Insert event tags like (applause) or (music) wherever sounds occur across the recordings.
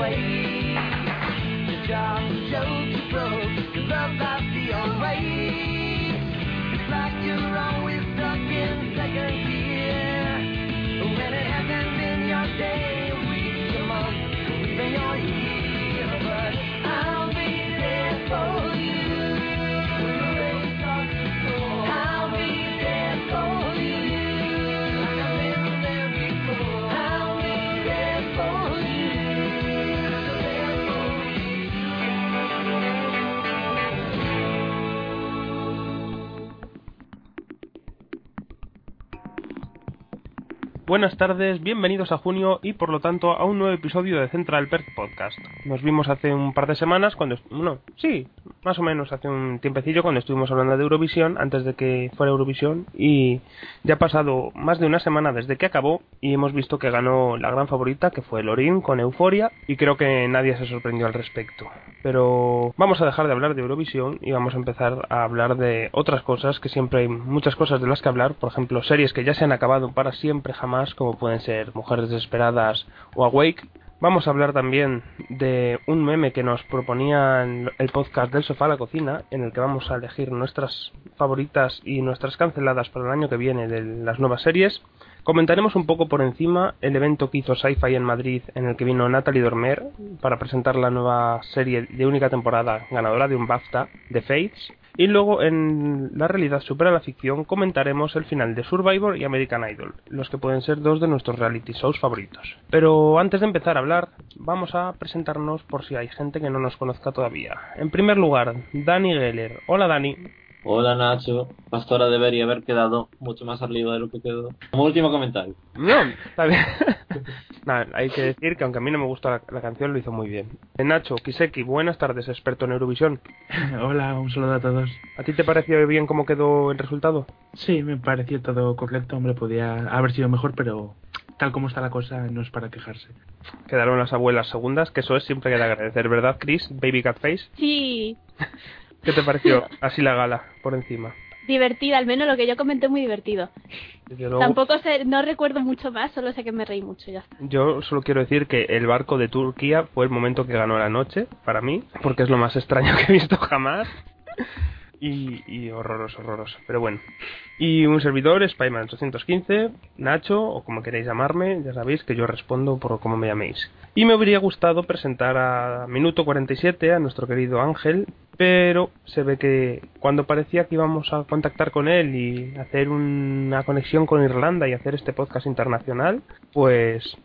way. Buenas tardes, bienvenidos a junio y por lo tanto a un nuevo episodio de Central Perk Podcast. Nos vimos hace un par de semanas cuando, bueno, sí, más o menos hace un tiempecillo cuando estuvimos hablando de Eurovisión, antes de que fuera Eurovisión, y ya ha pasado más de una semana desde que acabó y hemos visto que ganó la gran favorita, que fue Lorin con Euforia, y creo que nadie se sorprendió al respecto. Pero vamos a dejar de hablar de Eurovisión y vamos a empezar a hablar de otras cosas, que siempre hay muchas cosas de las que hablar, por ejemplo, series que ya se han acabado para siempre jamás, como pueden ser Mujeres Desesperadas o Awake. Vamos a hablar también de un meme que nos proponía en el podcast del sofá a la cocina, en el que vamos a elegir nuestras favoritas y nuestras canceladas para el año que viene de las nuevas series. Comentaremos un poco por encima el evento que hizo Sci-Fi en Madrid, en el que vino Natalie Dormer para presentar la nueva serie de única temporada ganadora de un BAFTA, The Fates. Y luego en La realidad supera la ficción comentaremos el final de Survivor y American Idol, los que pueden ser dos de nuestros reality shows favoritos. Pero antes de empezar a hablar, vamos a presentarnos por si hay gente que no nos conozca todavía. En primer lugar, Dani Geller. Hola Dani. Hola Nacho, Pastora debería haber quedado mucho más arriba de lo que quedó. Como último comentario. No, está bien. (laughs) Nada, hay que decir que aunque a mí no me gusta la, la canción, lo hizo muy bien. Eh, Nacho, Kiseki, buenas tardes, experto en Eurovisión. (laughs) Hola, un saludo a todos. ¿A ti te pareció bien cómo quedó el resultado? Sí, me pareció todo correcto, hombre, podía haber sido mejor, pero tal como está la cosa no es para quejarse. Quedaron las abuelas segundas, que eso es siempre que de agradecer, ¿verdad, Chris? Baby Cat Face. Sí, (laughs) ¿Qué te pareció así la gala por encima? divertida, al menos lo que yo comenté muy divertido. Luego, Tampoco sé, no recuerdo mucho más, solo sé que me reí mucho, ya está. Yo solo quiero decir que el barco de Turquía fue el momento que ganó la noche, para mí, porque es lo más extraño que he visto jamás. Y, y horroroso, horroroso. Pero bueno. Y un servidor, Spyman 815, Nacho, o como queréis llamarme, ya sabéis que yo respondo por como me llaméis. Y me habría gustado presentar a Minuto 47 a nuestro querido Ángel, pero se ve que cuando parecía que íbamos a contactar con él y hacer una conexión con Irlanda y hacer este podcast internacional, pues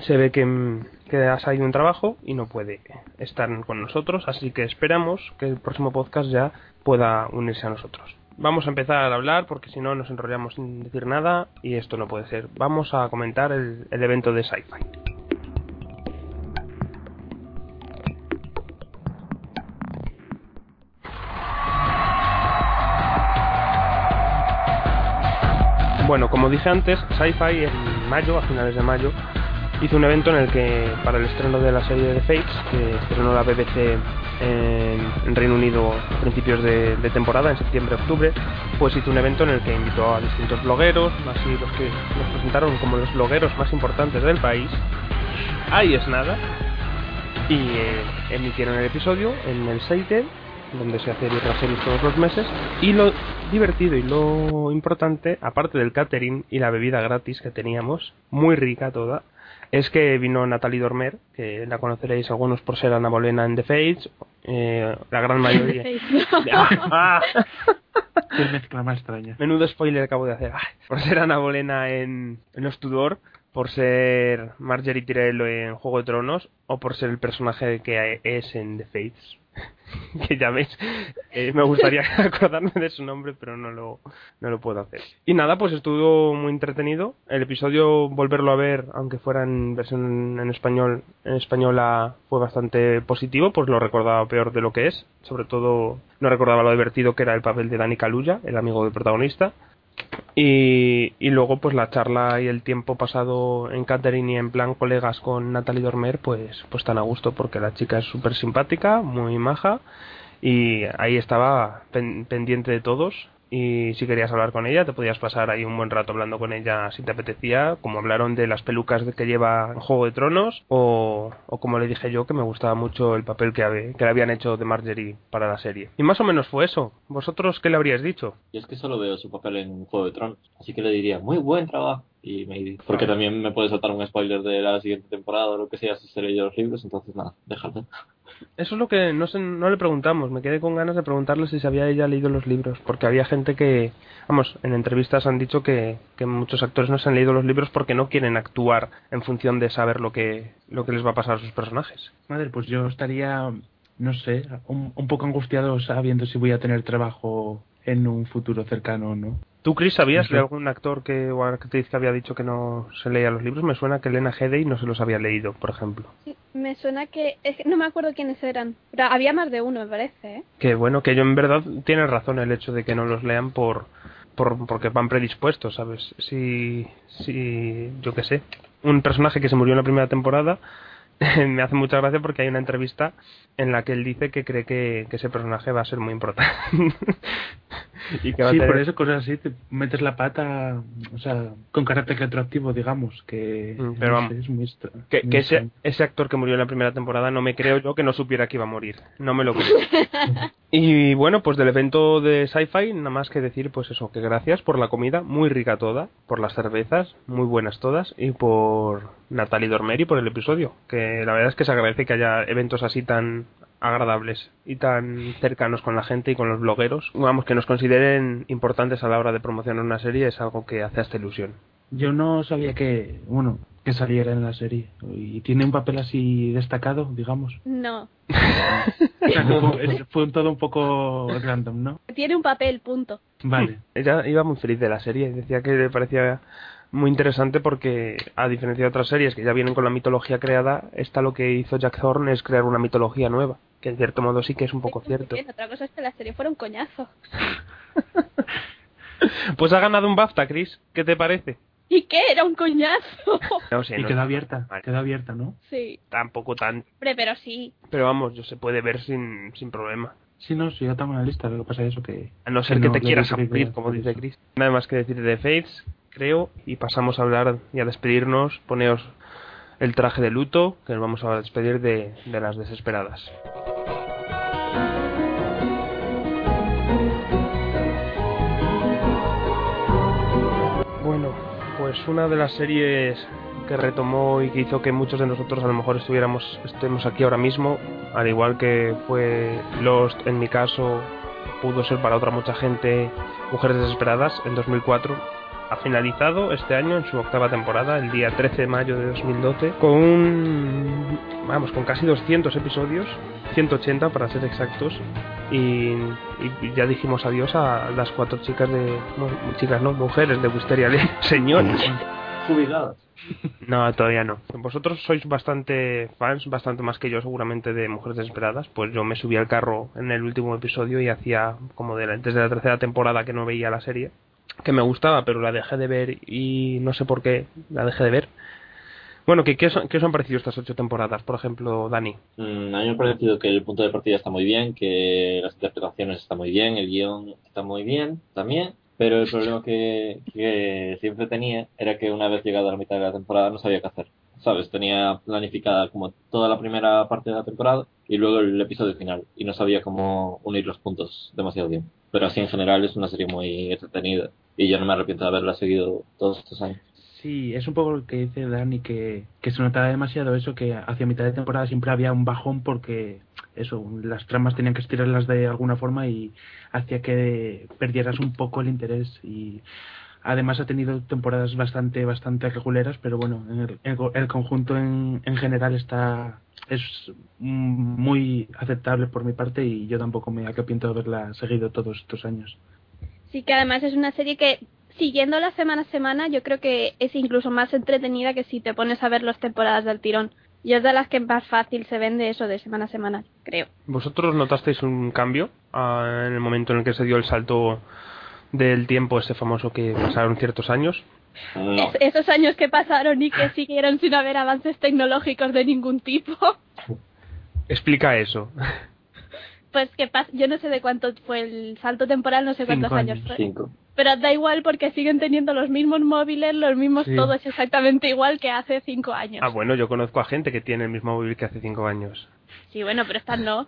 se ve que, que ha salido un trabajo y no puede estar con nosotros, así que esperamos que el próximo podcast ya pueda unirse a nosotros. Vamos a empezar a hablar porque si no nos enrollamos sin decir nada y esto no puede ser. Vamos a comentar el, evento de Sci-Fi. Bueno, como dije antes, Sci-Fi en mayo, a finales de mayo, hizo un evento en el que, para el estreno de la serie de Fates, que estrenó la BBC en, Reino Unido a principios de, temporada, en septiembre-octubre, pues hizo un evento en el que invitó a distintos blogueros, así los que nos presentaron como los blogueros más importantes del país. Ahí es nada. Y eh, emitieron el episodio en el Seite, donde se hace series todos los meses. Y lo divertido y lo importante, aparte del catering y la bebida gratis que teníamos, muy rica toda, es que vino Natalie Dormer, que la conoceréis algunos por ser Ana Bolena en The Fates, eh, la gran mayoría. (laughs) Ah, Qué mezcla más extraña. Menudo spoiler acabo de hacer. Ay, por ser Ana Bolena en, en Los Tudor, por ser Marjorie Tyrell en Juego de Tronos, o por ser el personaje que es en The Fates. (laughs) que veis, eh, me gustaría (laughs) acordarme de su nombre, pero no lo, no lo puedo hacer. Y nada, pues estuvo muy entretenido. El episodio, volverlo a ver, aunque fuera en versión en español, en española, fue bastante positivo, pues lo recordaba peor de lo que es. Sobre todo, no recordaba lo divertido que era el papel de Dani Caluya, el amigo del protagonista. Y, luego pues la charla y el tiempo pasado en catering y en plan colegas con Natalie Dormer pues pues tan a gusto porque la chica es súper simpática, muy maja y ahí estaba pen- pendiente de todos y si querías hablar con ella te podías pasar ahí un buen rato hablando con ella si te apetecía, como hablaron de las pelucas que lleva en Juego de Tronos o, o como le dije yo que me gustaba mucho el papel que, que le habían hecho de Marjorie para la serie. Y más o menos fue eso. ¿Vosotros qué le habríais dicho? Y es que solo veo su papel en Juego de Tronos, así que le diría, muy buen trabajo. Y me porque también me puede saltar un spoiler de la siguiente temporada o lo que sea si se leyó los libros, entonces nada, déjalo. Eso es lo que no, no le preguntamos. Me quedé con ganas de preguntarle si se había ella leído los libros. Porque había gente que, vamos, en entrevistas han dicho que, que muchos actores no se han leído los libros porque no quieren actuar en función de saber lo que, lo que les va a pasar a sus personajes. Madre, pues yo estaría, no sé, un poco angustiado sabiendo si voy a tener trabajo en un futuro cercano o no. ¿Tú, Chris, sabías de algún actor que, o actriz que había dicho que no se leía los libros? Me suena que Elena Headey no se los había leído, por ejemplo. Me suena que... es que no me acuerdo quiénes eran. Pero había más de uno, me parece, ¿eh? Que bueno, que yo en verdad tiene razón el hecho de que no los lean por, por porque van predispuestos, ¿sabes? Si, si, yo qué sé, un personaje que se murió en la primera temporada (laughs) me hace mucha gracia porque hay una entrevista en la que él dice que cree que, que ese personaje va a ser muy importante. (laughs) y que va a Sí, tener- por eso cosas así, te metes la pata, o sea, con carácter retroactivo, digamos, que Mm, pero no vamos, sé, es muy extra- Que, muy que ese, ese actor que murió en la primera temporada no me creo yo que no supiera que iba a morir. No me lo creo. (laughs) y bueno, pues del evento de Sci-Fi, nada más que decir, pues eso, que gracias por la comida, muy rica toda, por las cervezas, muy buenas todas, y por Natalie Dormeri por el episodio. Que la verdad es que se agradece que haya eventos así tan agradables y tan cercanos con la gente y con los blogueros. Vamos, que nos consideren importantes a la hora de promocionar una serie es algo que hace esta ilusión. Yo no sabía que, bueno, que saliera en la serie. Y tiene un papel así destacado, digamos. No. (laughs) O sea, que fue, es- (laughs) fue un todo un poco random, ¿no? Tiene un papel, punto. Vale. Ella iba muy feliz de la serie, decía que le parecía muy interesante porque, a diferencia de otras series que ya vienen con la mitología creada, esta lo que hizo Jack Thorne es crear una mitología nueva, que en cierto modo sí que es un poco cierto. bien, Otra cosa es que la serie fuera un coñazo. (laughs) Pues ha ganado un BAFTA, Chris, ¿qué te parece? ¿Y qué? Era un coñazo. (laughs) No sé, Y no quedó abierta, mal. quedó abierta, ¿no? sí. Tampoco tan... Hombre, pero sí. Pero vamos, yo se puede ver sin, sin problema. Sí, no, sí, yo tengo una lista, lo que pasa es eso que... A no ser que que no te quieras películas como dice. Chris. Nada más que decir de Fates, creo, y pasamos a hablar y a despedirnos. Poneos el traje de luto, que nos vamos a despedir de, de las desesperadas. Bueno, pues una de las series que retomó y que hizo que muchos de nosotros a lo mejor estuviéramos estemos aquí ahora mismo, al igual que fue Lost en mi caso, pudo ser para otra mucha gente Mujeres Desesperadas en 2004 ha finalizado este año en su octava temporada, el día 13 de mayo de 2012, con un, vamos, con casi 200 episodios, 180 para ser exactos, y, y ya dijimos adiós a las cuatro chicas de, no, chicas no, mujeres de Wisteria Lane, (laughs) señores. Jubiladas. No, todavía no. Vosotros sois bastante fans, bastante más que yo seguramente de Mujeres Desesperadas, pues yo me subí al carro en el último episodio y hacía como de la- desde la tercera temporada que no veía la serie, que me gustaba, pero la dejé de ver y no sé por qué la dejé de ver. Bueno, ¿qué, qué, os, qué os han parecido estas ocho temporadas, por ejemplo, Dani? Mm, a mí me ha parecido que el punto de partida está muy bien, que las interpretaciones están muy bien, el guion está muy bien también, pero el problema que, que siempre tenía era que una vez llegada a la mitad de la temporada no sabía qué hacer. ¿Sabes? Tenía planificada como toda la primera parte de la temporada y luego el episodio final y no sabía cómo unir los puntos demasiado bien. Pero así en general es una serie muy entretenida y yo no me arrepiento de haberla seguido todos estos años. Sí, es un poco lo que dice Dani, que, que se notaba demasiado eso, que hacia mitad de temporada siempre había un bajón porque eso, las tramas tenían que estirarlas de alguna forma y hacía que perdieras un poco el interés y además ha tenido temporadas bastante bastante reguleras, pero bueno, en el, el, el conjunto en, en general está es muy aceptable por mi parte y yo tampoco me arrepiento de haberla seguido todos estos años. Sí, que además es una serie que, siguiéndola semana a semana, yo creo que es incluso más entretenida que si te pones a ver las temporadas del tirón. Y es de las que más fácil se vende eso de semana a semana, creo. ¿Vosotros notasteis un cambio ah, en el momento en el que se dio el salto del tiempo ese famoso que pasaron ciertos años? No. Es- esos años que pasaron y que siguieron sin haber avances tecnológicos de ningún tipo. (laughs) Explica eso. pues que yo no sé de cuánto fue el salto temporal, no sé cuántos Cinco años, años. fue. Cinco. Pero da igual porque siguen teniendo los mismos móviles, los mismos Sí. todo es exactamente igual que hace cinco años. Ah, bueno, yo conozco a gente que tiene el mismo móvil que hace cinco años. Sí, bueno, pero estas no.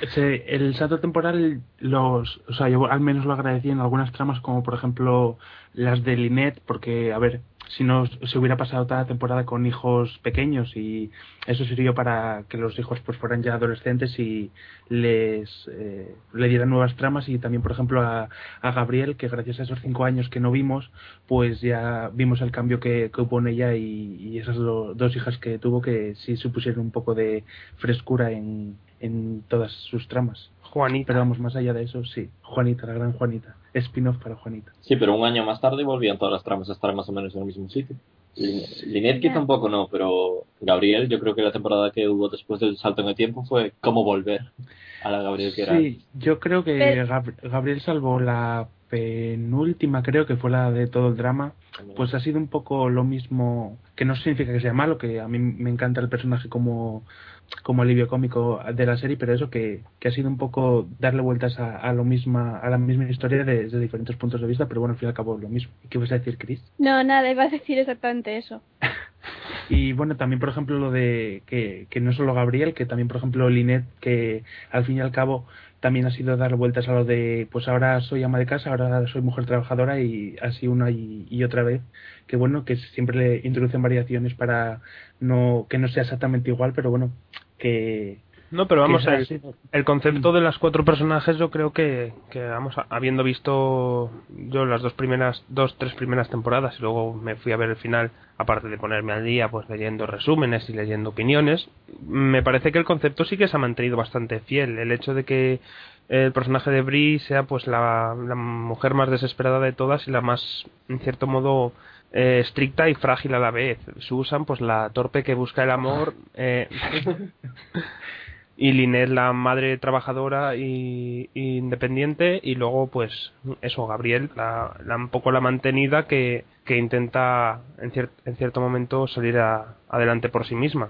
Ese- el salto temporal, los, o sea, yo al menos lo agradecí en algunas tramas, como por ejemplo las de Linet, porque, a ver, si no se hubiera pasado toda la temporada con hijos pequeños y eso sirvió para que los hijos pues fueran ya adolescentes y les eh, le dieran nuevas tramas y también, por ejemplo, a, Gabriel, que gracias a esos cinco años que no vimos, pues ya vimos el cambio que, que hubo en ella y, y esas do- dos hijas que tuvo que sí supusieron un poco de frescura en, en todas sus tramas. Juanita. Pero vamos, más allá de eso, sí. Juanita, la gran Juanita. Spin-off para Juanita. Sí, pero un año más tarde volvían todas las tramas a estar más o menos en el mismo sitio. Lin- Linet quizá un poco no, pero Gabriel, yo creo que la temporada que hubo después del salto en el tiempo fue cómo volver a la Gabriel que era. Sí, yo creo que Pero- Gab- Gabriel salvó la penúltima, creo que fue la de todo el drama, pues ha sido un poco lo mismo, que no significa que sea malo, que a mí me encanta el personaje como, como alivio cómico de la serie, pero eso que, que ha sido un poco darle vueltas a, a lo misma, a la misma historia de- desde diferentes puntos de vista, pero bueno, al fin y al cabo lo mismo. ¿Y qué vas a decir, Chris? No, nada, iba a decir exactamente eso. (laughs) Y bueno, también por ejemplo lo de que, que no solo Gabriel, que también por ejemplo Linet, que al fin y al cabo también ha sido dar vueltas a lo de, pues ahora soy ama de casa, ahora soy mujer trabajadora y así una y, y otra vez, que bueno, que siempre le introducen variaciones para no que no sea exactamente igual, pero bueno, que... No, pero vamos a ver. así. El concepto de las cuatro personajes, yo creo que, que vamos, a- habiendo visto yo las dos primeras, dos, tres primeras temporadas y luego me fui a ver el final, aparte de ponerme al día, pues leyendo resúmenes y leyendo opiniones, me parece que el concepto sí que se ha mantenido bastante fiel. El hecho de que el personaje de Brie sea pues la, la mujer más desesperada de todas y la más, en cierto modo, eh, estricta y frágil a la vez. Susan, pues la torpe que busca el amor. eh, (laughs) (laughs) y Linet la madre trabajadora y, y independiente y luego pues eso Gabriel la, la un poco la mantenida que, que intenta en, cier- en cierto momento salir a- adelante por sí misma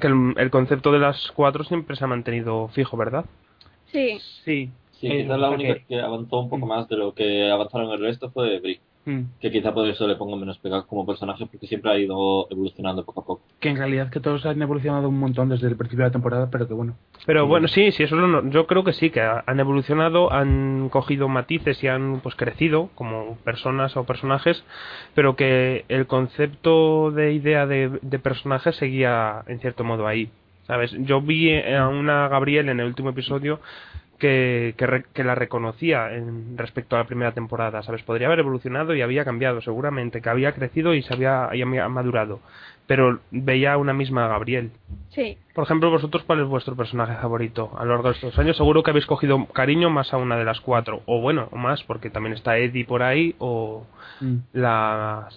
que el, el concepto de las cuatro siempre se ha mantenido fijo verdad Sí. Sí, Sí, quizás la única que- que avanzó un poco Mm. más de lo que avanzaron el resto fue Brie. Mm, Que quizá por eso le pongo menos pegado como personaje porque siempre ha ido evolucionando poco a poco. que en realidad que todos han evolucionado un montón desde el principio de la temporada, pero que bueno, pero Sí. bueno sí sí eso no- yo creo que sí que ha- han evolucionado han cogido matices y han pues crecido como personas o personajes pero que el concepto de idea de, de personaje seguía en cierto modo ahí sabes yo vi a una Gabriel en el último episodio que, que, re- que la reconocía en, respecto a la primera temporada sabes podría haber evolucionado y había cambiado seguramente que había crecido y se había, había madurado pero veía una misma Gabriel Sí. por ejemplo, vosotros, ¿cuál es vuestro personaje favorito? A lo largo de estos años, seguro que habéis cogido cariño más a una de las cuatro, o bueno, o más, porque también está Eddie por ahí, o mm. la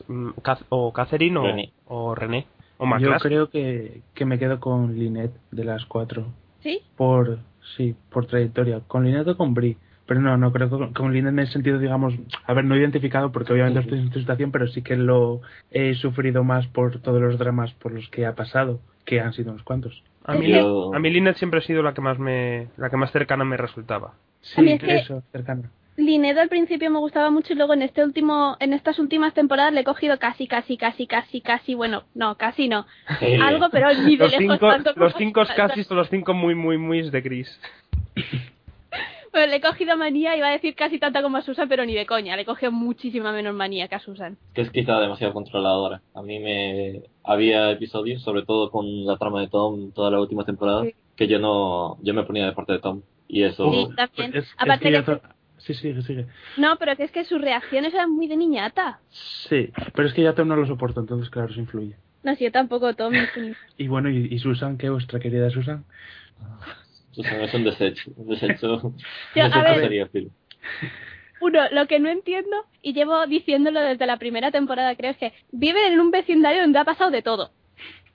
o Catherine, o René. o René, o yo creo que, que me quedo con Linet de las cuatro. ¿Sí? por sí por trayectoria. Con Linet o con Brie pero no no creo que con, con Linet en el sentido digamos a ver no identificado porque obviamente estoy en tu situación pero sí que lo he sufrido más por todos los dramas por los que ha pasado que han sido unos cuantos. A mí, Yo- a mí Lynette siempre ha sido la que más me, la que más cercana me resultaba. sí es que- eso cercano Linedo al principio me gustaba mucho y luego en este último, en estas últimas temporadas le he cogido casi, casi, casi, casi, casi, bueno, no, casi no. Eh, Algo, pero ni de Los lejos cinco, tanto como los cinco casi son los cinco muy, muy, muy de gris. Bueno, le he cogido manía, iba a decir casi tanta como a Susan, pero ni de coña. Le he cogido muchísima menos manía que a Susan. que es quizá demasiado controladora. A mí me había episodios, sobre todo con la trama de Tom, toda la última temporada, Sí. que yo no, yo me ponía de parte de Tom. Y eso, Sí, también. Pues es- es Aparte que ya que- sí sigue sigue No, pero que es que sus reacciones eran muy de niñata. sí pero es que ya Tom no lo soporto entonces claro eso influye No, si yo tampoco, Tom. (laughs) y bueno y, y Susan qué vuestra querida Susan Susan es un desecho, un desecho, (laughs) un Yo, a desecho ver- sería, Phil. Uno, lo que no entiendo, y llevo diciéndolo desde la primera temporada, creo, es que viven en un vecindario donde ha pasado de todo.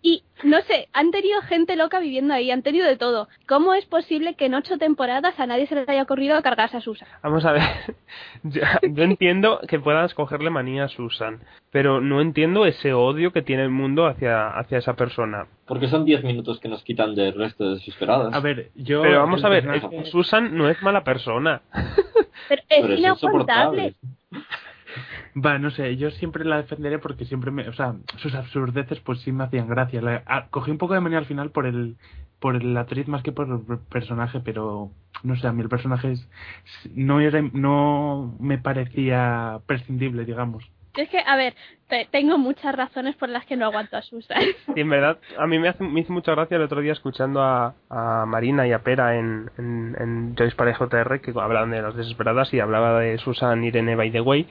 Y no sé, han tenido gente loca viviendo ahí, han tenido de todo. ¿Cómo es posible que en ocho temporadas a nadie se le haya ocurrido cargarse a Susan? Vamos a ver, (laughs) yo, yo entiendo que puedas cogerle manía a Susan, pero no entiendo ese odio que tiene el mundo hacia, hacia esa persona. Porque son 10 minutos que nos quitan del resto de desesperadas. A ver, yo. Pero vamos a ver, Susan no es mala persona. (laughs) Pero es Pero es inaguantable. (laughs) Va, no sé, yo siempre la defenderé porque siempre me. O sea, sus absurdeces pues sí me hacían gracia. La- ah, cogí un poco de manía al final por el. Por el actriz más que por el personaje, pero no sé, a mí el personaje es, no no me parecía prescindible, digamos. Es que, a ver, te- tengo muchas razones por las que no aguanto a Susan. Y en verdad, a mí me, hace, me hizo mucha gracia el otro día escuchando a, a Marina y a Pera en, en, en Joyce para JR que hablaban de las desesperadas y hablaba de Susan Irene by the way.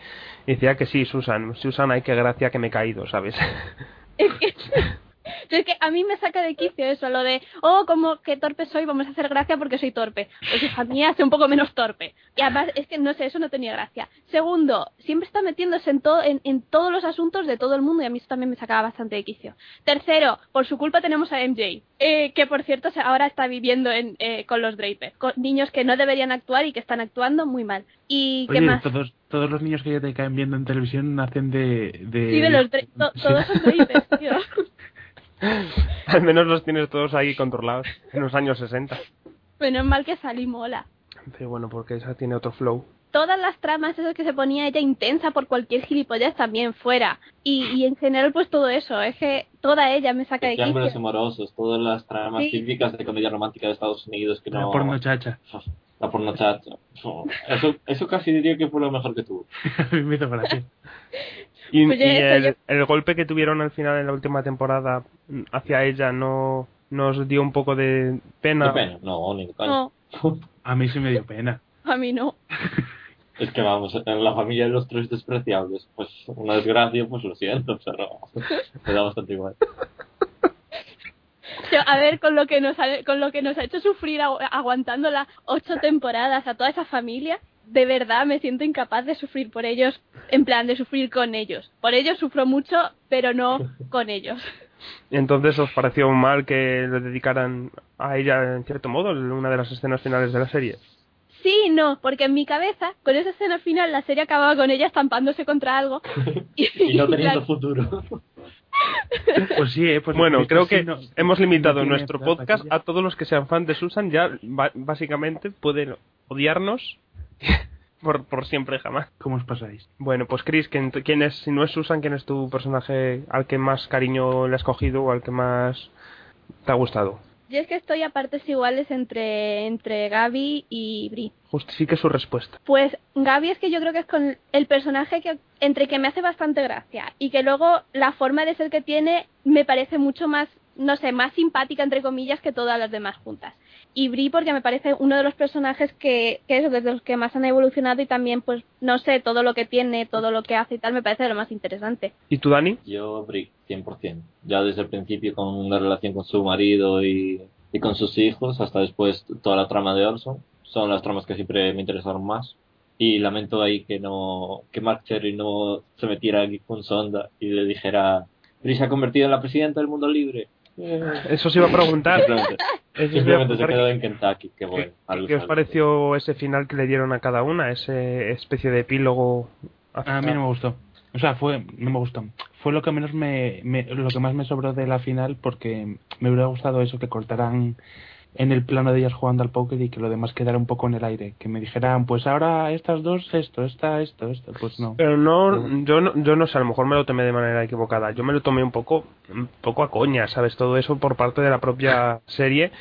Y decía que sí, Susan, Susan, ay, qué gracia que me he caído, ¿sabes? Es que, (laughs) es que a mí me saca de quicio eso, lo de, oh, como que torpe soy, vamos a hacer gracia porque soy torpe. Pues hija mía, sé un poco menos torpe. Y además, es que no sé, eso no tenía gracia. Segundo, siempre está metiéndose en, todo en, en todos los asuntos de todo el mundo y a mí eso también me sacaba bastante de quicio. Tercero, por su culpa tenemos a MJ, eh, que por cierto ahora está viviendo en, eh, con los Draper, con niños que no deberían actuar y que están actuando muy mal. ¿Y qué Oye, más? todos, todos los niños que ya te caen viendo en televisión nacen de. de... Sí, de los (laughs) Dra- to- Sí. todos son Draper, tío. (laughs) (laughs) Al menos los tienes todos ahí controlados en los años 60. Menos mal que salí mola. Pero bueno, porque esa tiene otro flow. todas las tramas, eso que se ponía ella intensa por cualquier gilipollas también fuera. Y, y en general, pues todo eso, es que toda ella me saca de Triángulos quicio. amorosos, todas las tramas Sí. típicas de comedia romántica de Estados Unidos que La no... porno chacha. (laughs) La porno chacha. Eso, eso casi diría que fue lo mejor que tuvo. (laughs) Me hizo gracia. Y, Pues y ya eso el, yo- el golpe que tuvieron al final en la última temporada hacia ella no nos dio un poco de pena. Qué pena. No, ni de. No, (laughs) A mí sí me dio pena. a mí no. (laughs) Es que vamos, en la familia de los tres despreciables, pues una desgracia, pues lo siento, pero (laughs) me da bastante igual. Yo, a ver, con lo que nos ha, con lo que nos ha hecho sufrir agu- aguantándola ocho temporadas a toda esa familia, de verdad me siento incapaz de sufrir por ellos, en plan de sufrir con ellos. Por ellos sufro mucho, pero no con ellos. Y (laughs) entonces os pareció mal que le dedicaran a ella en cierto modo en una de las escenas finales de la serie. Sí y no, porque en mi cabeza, con esa escena final, la serie acababa con ella estampándose contra algo. (laughs) Y no en teniendo futuro. (laughs) Pues sí, eh, pues bueno, creo que no- hemos limitado no nuestro podcast a todos los que sean fans de Susan. Ya básicamente pueden odiarnos (laughs) por, por siempre jamás. ¿Cómo os pasáis? Bueno, pues Chris, ¿quién, quién es, si no es Susan, quién es tu personaje al que más cariño le has cogido o al que más te ha gustado? Yo es que estoy a partes iguales entre, entre Gaby y Bri. Justifique su respuesta. Pues Gaby es que yo creo que es con el personaje que entre que me hace bastante gracia y que luego la forma de ser que tiene me parece mucho más, no sé, más simpática entre comillas que todas las demás juntas. Y Bri porque me parece uno de los personajes que, que es de los que más han evolucionado y también pues no sé, todo lo que tiene, todo lo que hace y tal me parece de lo más interesante. ¿Y tú, Dani? Yo, Brick, 100%. Ya desde el principio con la relación con su marido y, y con sus hijos, hasta después toda la trama de Orson, son las tramas que siempre me interesaron más. Y lamento ahí que no que Mark Cherry no se metiera aquí con Sonda y le dijera, Brick se ha convertido en la presidenta del mundo libre. Eso se iba a preguntar. Simplemente, Eso se simplemente quedó en Kentucky. Qué bueno. ¿Qué, os pareció ese final que le dieron a cada una? Ese especie de epílogo. A mí no me gustó. O sea, fue, no me gustó. Fue lo que menos me, me- lo que más me sobró de la final porque me hubiera gustado eso que cortaran en el plano de ellas jugando al póker y que lo demás quedara un poco en el aire. Que me dijeran, pues ahora estas dos, esto, esta, esto, esto. Pues no. Pero no, yo no, yo no sé, a lo mejor me lo tomé de manera equivocada. Yo me lo tomé un poco, un poco a coña, ¿sabes? Todo eso por parte de la propia serie.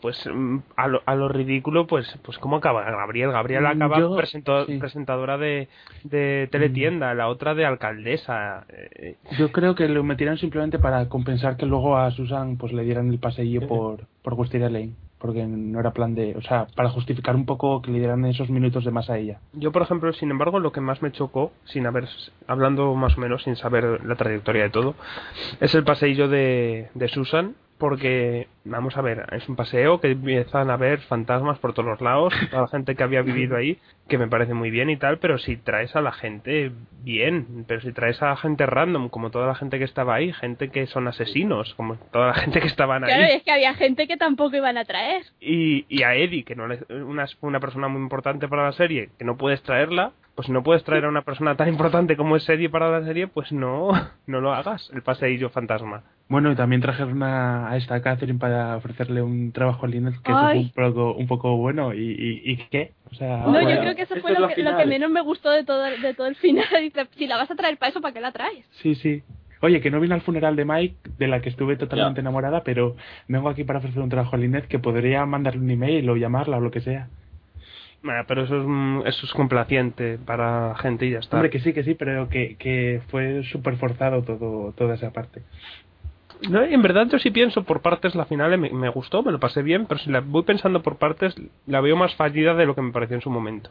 Pues mm, a lo, a lo ridículo, pues, pues ¿cómo acaba Gabriel? Gabriel Mm, acaba yo- presento- sí. presentadora de, de teletienda, la otra de alcaldesa. eh, Yo creo que lo metieron simplemente para compensar que luego a Susan pues le dieran el paseillo por, por Wisteria Lane. Porque no era plan de... O sea, para justificar un poco que le dieran esos minutos de más a ella. Yo, por ejemplo, sin embargo, lo que más me chocó, sin haber, hablando más o menos, sin saber la trayectoria de todo, es el paseillo de, de Susan porque, vamos a ver, es un paseo que empiezan a ver fantasmas por todos los lados, toda la gente que había (laughs) vivido ahí, que me parece muy bien y tal, pero si traes a la gente bien, pero si traes a la gente random, como toda la gente que estaba ahí, gente que son asesinos, como toda la gente que estaban Claro, y ahí, es que había gente que tampoco iban a traer. y, y a Eddie, que no una, una persona muy importante para la serie, que no puedes traerla, pues si no puedes traer a una persona tan importante como es serie para la serie, pues no, no lo hagas, el paseillo fantasma. Bueno, y también trajeron a, a esta Catherine para ofrecerle un trabajo a Lynette que fue Ay. un poco, un poco bueno. ¿Y, y, y qué? O sea, No, bueno, yo creo que eso fue es lo que, lo que final. menos me gustó de todo, de todo el final. (laughs) Dice, si la vas a traer para eso, ¿para qué la traes? Sí, sí. Oye, que no vine al funeral de Mike, de la que estuve totalmente Ya. enamorada, pero vengo aquí para ofrecer un trabajo a Lynette que podría mandarle un email o llamarla o lo que sea. Nah, pero eso es, mm, eso es complaciente para gente y ya está. Hombre, que sí, que sí, pero que, que fue súper forzado todo, toda esa parte. No, en verdad yo sí pienso por partes la final me, me gustó, me lo pasé bien, pero si la voy pensando por partes la veo más fallida de lo que me pareció en su momento.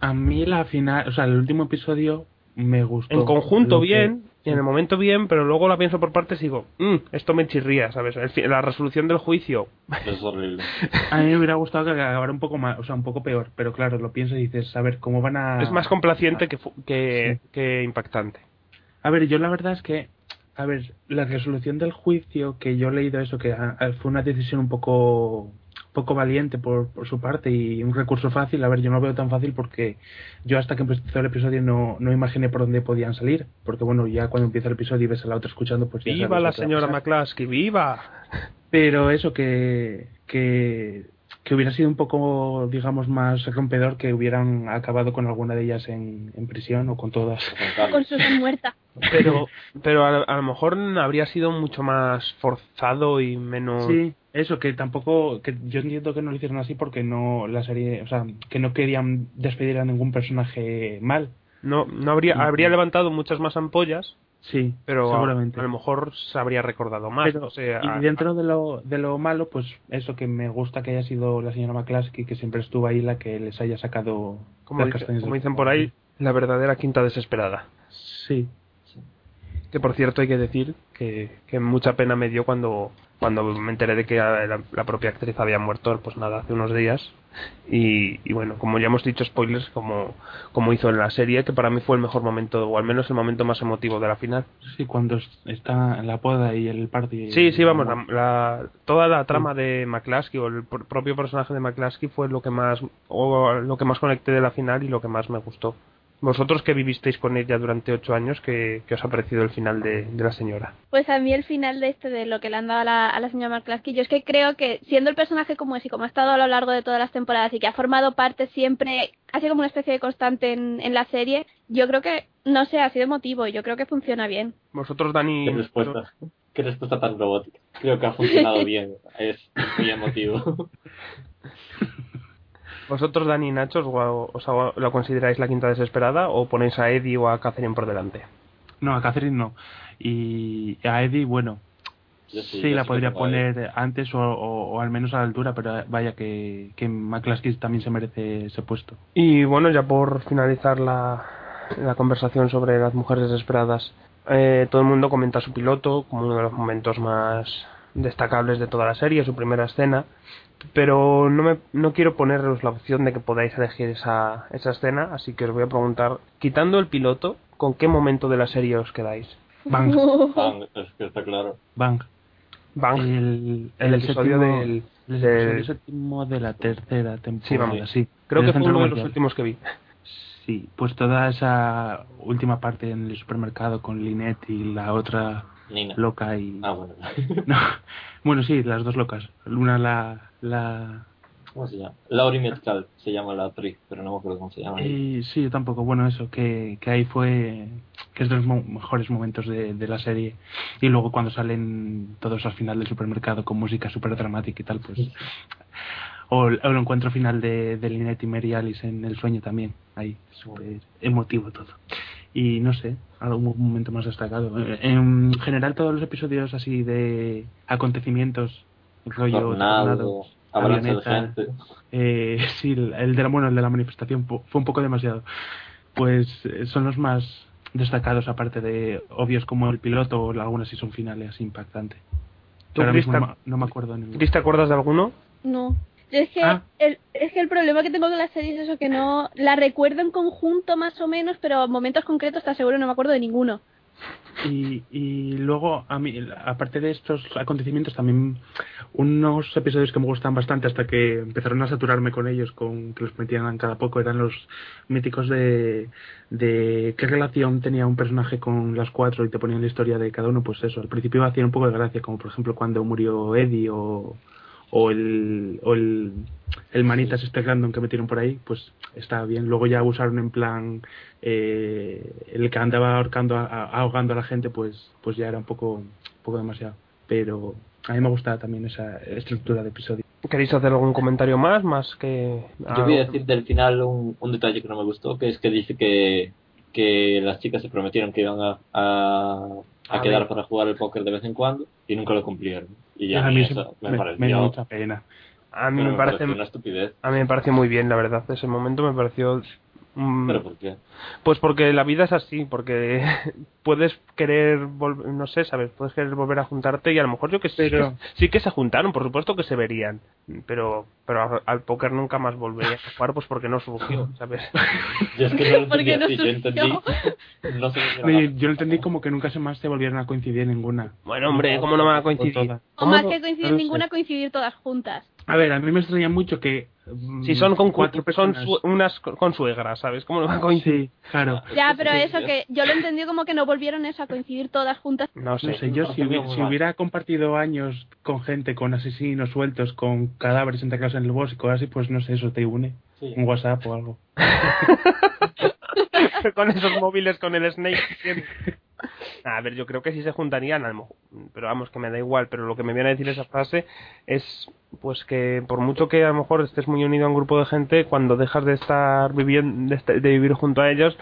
A mí la final, o sea, el último episodio me gustó. En conjunto que- bien, y en el momento bien, pero luego la pienso por partes y digo, "Mm, esto me chirría, ¿sabes? El la resolución del juicio. (laughs) Es horrible. A mí me hubiera gustado que acabara un poco más, o sea, un poco peor, pero claro, lo piensas y dices, a ver, ¿cómo van a...? Es más complaciente que, fu- que, Sí. que impactante. A ver, yo la verdad es que, a ver, la resolución del juicio, que yo he leído eso, que ah, ah, fue una decisión un poco poco valiente por, por su parte y un recurso fácil, a ver, yo no lo veo tan fácil porque yo hasta que empezó el episodio no, no imaginé por dónde podían salir, porque bueno, ya cuando empieza el episodio y ves a la otra escuchando, pues ¡Viva la señora pasar. McCluskey! ¡Viva! Pero eso que, que, que hubiera sido un poco, digamos, más rompedor que hubieran acabado con alguna de ellas en, en prisión o con todas. Con Susan muerta. Pero, pero a, a lo mejor habría sido mucho más forzado y menos... Sí, eso, que tampoco, que yo entiendo que no lo hicieron así porque no la serie, o sea, que no querían despedir a ningún personaje mal. No, no habría, habría levantado muchas más ampollas, Sí, pero a- seguramente. A, lo mejor se habría recordado más. Pero, o sea, y a- dentro de lo, de lo malo, pues eso que me gusta que haya sido la señora McCluskey, que siempre estuvo ahí, la que les haya sacado como, las dice- castañas como del dicen por ahí, la verdadera quinta desesperada. Sí, Que por cierto hay que decir que, que mucha pena me dio cuando, cuando me enteré de que la, la propia actriz había muerto, pues nada, hace unos días. Y, y bueno, como ya hemos dicho, spoilers, como, como hizo en la serie, que para mí fue el mejor momento, o al menos el momento más emotivo de la final. sí, cuando es- está la poda y el party. Sí, sí, vamos, la, la- toda la trama de McCluskey o el pr- propio personaje de McCluskey fue lo que más o lo que más conecté de la final y lo que más me gustó. Vosotros que vivisteis con ella durante ocho años, ¿qué, qué os ha parecido el final de, de la señora? Pues a mí el final de este, de lo que le han dado a la, a la señora McCluskey, yo es que creo que siendo el personaje como es y como ha estado a lo largo de todas las temporadas y que ha formado parte siempre, ha sido como una especie de constante en, en la serie, yo creo que, no sé, ha sido emotivo, yo creo que funciona bien. Vosotros, Dani, Qué respuesta. Qué respuesta tan robótica. Creo que ha funcionado (laughs) bien. Es muy emotivo. (laughs) vosotros, Dani y Nacho, os, os hago- ¿lo consideráis la quinta desesperada o ponéis a Eddie o a Catherine por delante? No, a Catherine no. Y a Eddie, bueno, Yo sí, la podría poner antes o, o, o al menos a la altura, pero vaya que, que McCluskey también se merece ese puesto. Y bueno, ya por finalizar la, la conversación sobre las mujeres desesperadas, eh, todo el mundo comenta su piloto como uno de los momentos más destacables de toda la serie, su primera escena, pero no, me, no quiero poneros la opción de que podáis elegir esa, esa escena, así que os voy a preguntar, quitando el piloto, ¿con qué momento de la serie os quedáis? Bang, Bang, es que está claro. bang. Bang, El, el episodio séptimo- del... el séptimo de la tercera temporada. Sí, vamos. sí. creo que fue uno de los últimos que vi. Sí, pues toda esa última parte en el supermercado con Lynette y la otra Nina. loca y... Ah, bueno. (laughs) No, bueno, sí, las dos locas. Una la... la... ¿Cómo se llama? Laurie Metcalf se llama la actriz, pero no me acuerdo cómo se llama. Y sí, yo tampoco. Bueno, eso, que, que ahí fue... que es de los mo- mejores momentos de, de la serie. Y luego cuando salen todos al final del supermercado con música súper dramática y tal, pues... (laughs) O el, o el encuentro final de, de Lynette y Mary Alice en El Sueño también. Ahí, súper emotivo todo. Y no sé, algún momento más destacado. Eh, En general todos los episodios así de acontecimientos, rollo Tornado, tornado, gente. eh, (laughs) sí, el de la, bueno, el de la manifestación fu- fue un poco demasiado. Pues eh, son los más destacados, aparte de obvios como el piloto o algunas sí son finales impactantes. ¿Tú, Chris, no, me- no me acuerdo de ninguno. Chris, te acuerdas de alguno? No. Es que, Ah. el, es que el problema que tengo con la serie es eso, que no la recuerdo en conjunto más o menos, pero momentos concretos te aseguro no me acuerdo de ninguno. Y, y luego, a mí, aparte de estos acontecimientos, también unos episodios que me gustan bastante hasta que empezaron a saturarme con ellos, con que los metían cada poco, eran los míticos de, de qué relación tenía un personaje con las cuatro y te ponían la historia de cada uno. Pues eso, al principio hacía un poco de gracia, como por ejemplo cuando murió Eddie o, o el, o el, el manitas este random que metieron por ahí, pues está bien. Luego ya usaron en plan eh, el que andaba ahorcando, ahogando a la gente, pues, pues ya era un poco, un poco demasiado. Pero a mí me gusta también esa estructura de episodio. ¿Queréis hacer algún comentario más? Más que. Yo voy a decir del final un, un detalle que no me gustó, que es que dice que, que las chicas se prometieron que iban a, a, a A quedar para jugar el póker de vez en cuando y nunca lo cumplieron. Y ya a mí eso me, me, me pareció, da mucha pena. A mí me parece. una estupidez. A mí me pareció muy bien, la verdad. Ese momento me pareció. mm, ¿Pero por qué? Pues porque la vida es así, porque puedes querer, volver, no sé, ¿sabes? Puedes querer volver a juntarte y a lo mejor yo que sé, Pero- que- (laughs) sí que se juntaron, por supuesto que se verían, pero pero al póker nunca más volvería a jugar, pues porque no surgió, (laughs) ¿sabes? Yo es que no lo (laughs) ¿Por qué entendí no así, yo entendí. No qué Oye, yo lo entendí como que nunca se más se volvieron a coincidir en ninguna. Bueno, hombre, ¿cómo no van a coincidir? todas. O ¿Cómo más no? que coincidir No lo sé. ninguna, coincidir todas juntas. A ver, a mí me extraña mucho que. mm, Si son con cuatro son personas. su- unas consuegras, ¿sabes? ¿Cómo no van a coincidir? Sí, claro. Ya, pero sí, eso sí, que yo lo entendí como que no volvieron eso a coincidir todas juntas. No sé. No sé, yo si, hubiera compartido años con gente, con asesinos sueltos, con cadáveres enterrados en el bosque y cosas así, pues no sé, eso te une. Sí. Un WhatsApp o algo. (laughs) con esos móviles con el Snake. (laughs) A ver, yo creo que sí se juntarían, pero vamos, que me da igual, pero lo que me viene a decir esa frase es pues que por mucho que a lo mejor estés muy unido a un grupo de gente, cuando dejas de estar viviendo, de vivir junto a ellos,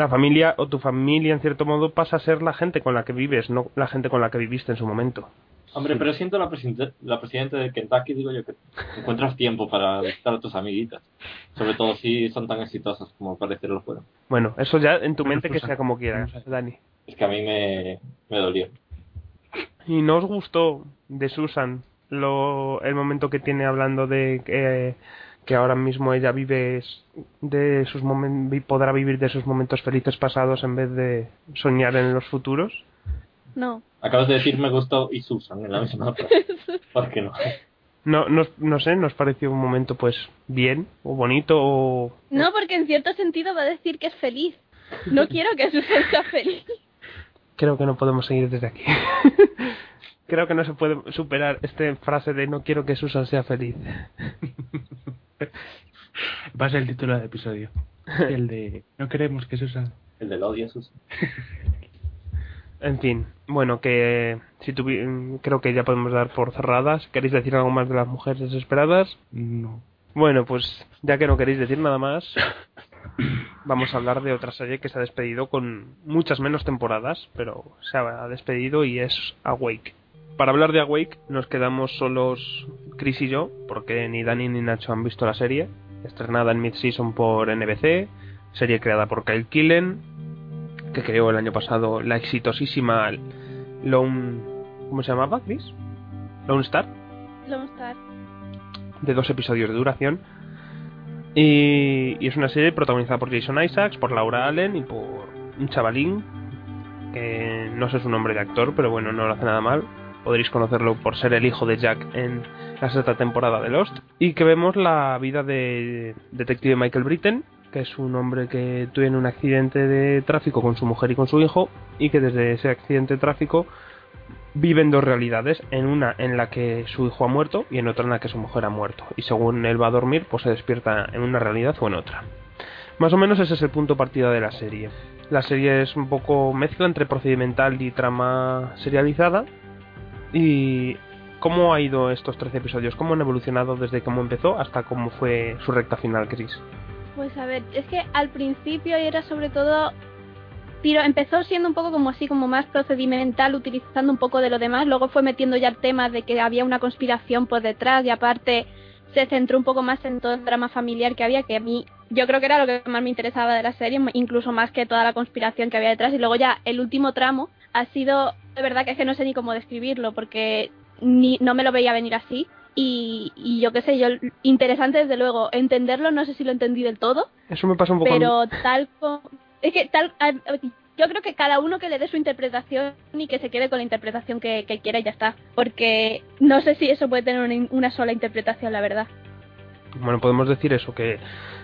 la familia o tu familia en cierto modo pasa a ser la gente con la que vives, no la gente con la que viviste en su momento. Hombre, pero siento la, presidente, la presidenta de Kentucky, digo yo, que encuentras tiempo para visitar a tus amiguitas. Sobre todo si son tan exitosas como parece lo fueron. Bueno, eso ya en tu mente que sea como quieras, Dani. Es que a mí me, me dolió. ¿Y no os gustó de Susan lo, el momento que tiene hablando de que, que ahora mismo ella vive de sus momen- vi- podrá vivir de sus momentos felices pasados en vez de soñar en los futuros? No. Acabas de decir me gustó y Susan en la misma (laughs) frase. ¿Por qué no? No, no, no sé, nos pareció un momento pues bien o bonito o... No, porque en cierto sentido va a decir que es feliz. No (laughs) quiero que Susan sea feliz. Creo que no podemos seguir desde aquí. (laughs) Creo que no se puede superar esta frase de no quiero que Susan sea feliz. (laughs) Va a ser el título del episodio. (laughs) El de. No queremos que Susan. El del odio Susan. (laughs) En fin, bueno, que si tuvi- creo que ya podemos dar por cerradas. ¿Queréis decir algo más de las mujeres desesperadas? No. Bueno, pues ya que no queréis decir nada más, (coughs) vamos a hablar de otra serie que se ha despedido con muchas menos temporadas, pero se ha despedido y es Awake. Para hablar de Awake nos quedamos solos Chris y yo, porque ni Dani ni Nacho han visto la serie, estrenada en mid-season por NBC, serie creada por Kyle Killen, que creó el año pasado la exitosísima Lone... ¿Cómo se llamaba, Chris? Lone Star Lone Star. de dos episodios de duración. Y, y es una serie protagonizada por Jason Isaacs, por Laura Allen y por un chavalín que no sé su nombre de actor, pero bueno, no lo hace nada mal. Podréis conocerlo por ser el hijo de Jack en la sexta temporada de Lost. Y que vemos la vida de detective Michael Britten, que es un hombre que tiene un accidente de tráfico con su mujer y con su hijo, y que desde ese accidente de tráfico viven dos realidades, en una en la que su hijo ha muerto y en otra en la que su mujer ha muerto. Y según él va a dormir, pues se despierta en una realidad o en otra. Más o menos ese es el punto de partida de la serie. La serie es un poco mezcla entre procedimental y trama serializada. ¿Y cómo ha ido estos 13 episodios? ¿Cómo han evolucionado desde cómo empezó hasta cómo fue su recta final, Chris? Pues a ver, es que al principio era sobre todo. Pero empezó siendo un poco como así, como más procedimental, utilizando un poco de lo demás. Luego fue metiendo ya el tema de que había una conspiración por detrás y aparte se centró un poco más en todo el drama familiar que había, que a mí yo creo que era lo que más me interesaba de la serie, incluso más que toda la conspiración que había detrás. Y luego ya el último tramo ha sido, de verdad que es que no sé ni cómo describirlo, porque ni, no me lo veía venir así. Y, y yo qué sé, yo interesante desde luego. Entenderlo, no sé si lo entendí del todo, Eso me pasa un poco. pero tal como... Es que tal... Yo creo que cada uno que le dé su interpretación y que se quede con la interpretación que, que quiera y ya está. Porque no sé si eso puede tener una, una sola interpretación, la verdad. Bueno, podemos decir eso, que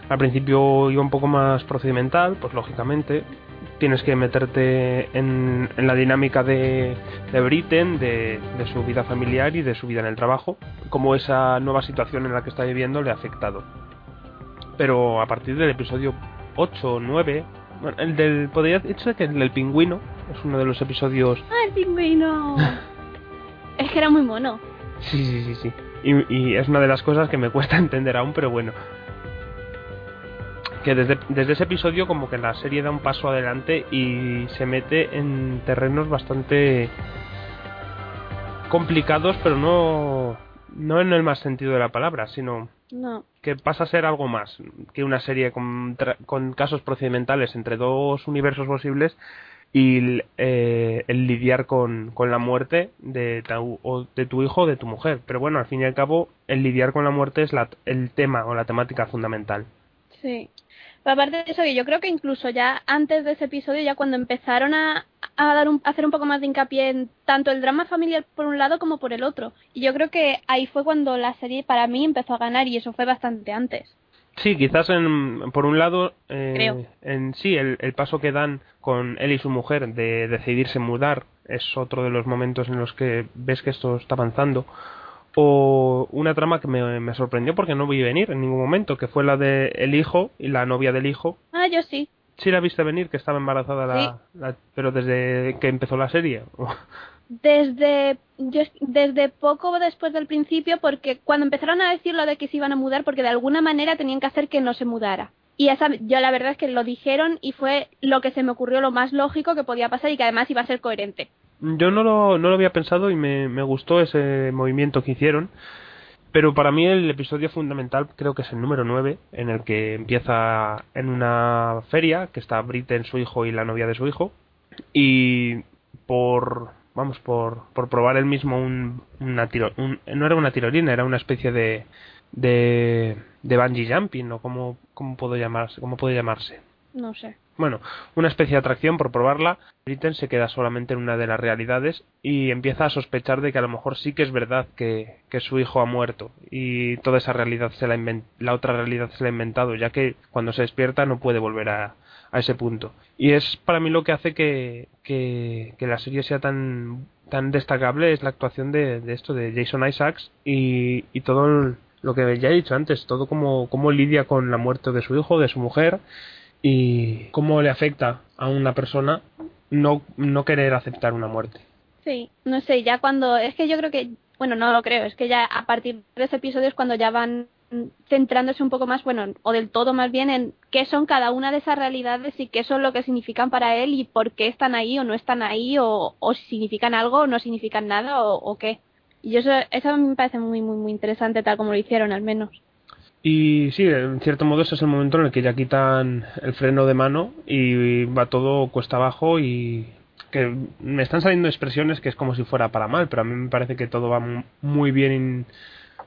al principio iba un poco más procedimental, pues lógicamente tienes que meterte en, en la dinámica de, de Britten, de, de su vida familiar y de su vida en el trabajo, cómo esa nueva situación en la que está viviendo le ha afectado. Pero a partir del episodio 8 o 9, bueno, el del, podría decir que el del pingüino es uno de los episodios ¡Ah, el pingüino! (laughs) es que era muy mono. Sí, sí, sí, sí. Y, y es una de las cosas que me cuesta (laughs) entender aún, pero bueno. Que desde, desde ese episodio como que la serie da un paso adelante y se mete en terrenos bastante complicados, pero no, no en el más sentido de la palabra, sino No. que pasa a ser algo más que una serie con, tra- con casos procedimentales entre dos universos posibles y el, eh, el lidiar con, con la muerte de tu, o de tu hijo o de tu mujer. Pero bueno, al fin y al cabo, el lidiar con la muerte es la, el tema o la temática fundamental. Sí. Pero aparte de eso, yo creo que incluso ya antes de ese episodio, ya cuando empezaron a, a dar un, a hacer un poco más de hincapié en tanto el drama familiar por un lado como por el otro. Y yo creo que ahí fue cuando la serie para mí empezó a ganar y eso fue bastante antes. Sí, quizás en, por un lado, eh, Creo. en sí, el, el paso que dan con él y su mujer de decidirse mudar es otro de los momentos en los que ves que esto está avanzando. O una trama que me, me sorprendió porque no vi venir en ningún momento, que fue la de el hijo y la novia del hijo. Ah, yo sí. Sí la viste venir, que estaba embarazada la, la- pero desde que empezó la serie. Desde, yo, desde poco después del principio, porque cuando empezaron a decir lo de que se iban a mudar, porque de alguna manera tenían que hacer que no se mudara. Y esa, yo la verdad es que lo dijeron y fue lo que se me ocurrió lo más lógico que podía pasar y que además iba a ser coherente. Yo no lo, no lo había pensado y me, me gustó ese movimiento que hicieron. Pero para mí el episodio fundamental creo que es el número 9, en el que empieza en una feria, que está Britten, su hijo y la novia de su hijo. Y por, vamos, por, por probar él mismo un, una tiro, un- no era una tirolina, era una especie de, de, bungee jumping, o cómo, cómo puedo llamarse, cómo puede llamarse. No sé. Bueno, una especie de atracción por probarla. Britten se queda solamente en una de las realidades y empieza a sospechar de que a lo mejor sí que es verdad que, que su hijo ha muerto y toda esa realidad se la, la otra realidad se la ha inventado, ya que cuando se despierta no puede volver a, a ese punto. Y es para mí lo que hace que, que, que la serie sea tan, tan destacable es la actuación de, de esto, de Jason Isaacs y, y todo lo que ya he dicho antes, todo como, como lidia con la muerte de su hijo, de su mujer y cómo le afecta a una persona no, no querer aceptar una muerte. Sí, no sé, ya cuando. Es que yo creo que. Bueno, no lo creo, es que ya a partir de ese episodio es cuando ya van centrándose un poco más, bueno, o del todo más bien en qué son cada una de esas realidades y qué son lo que significan para él y por qué están ahí o no están ahí o, o si significan algo o no significan nada o, o qué. Y eso, eso me parece muy, muy, muy interesante tal como lo hicieron al menos. Y sí, en cierto modo ese es el momento en el que ya quitan el freno de mano y va todo cuesta abajo y que me están saliendo expresiones que es como si fuera para mal, pero a mí me parece que todo va mu- muy bien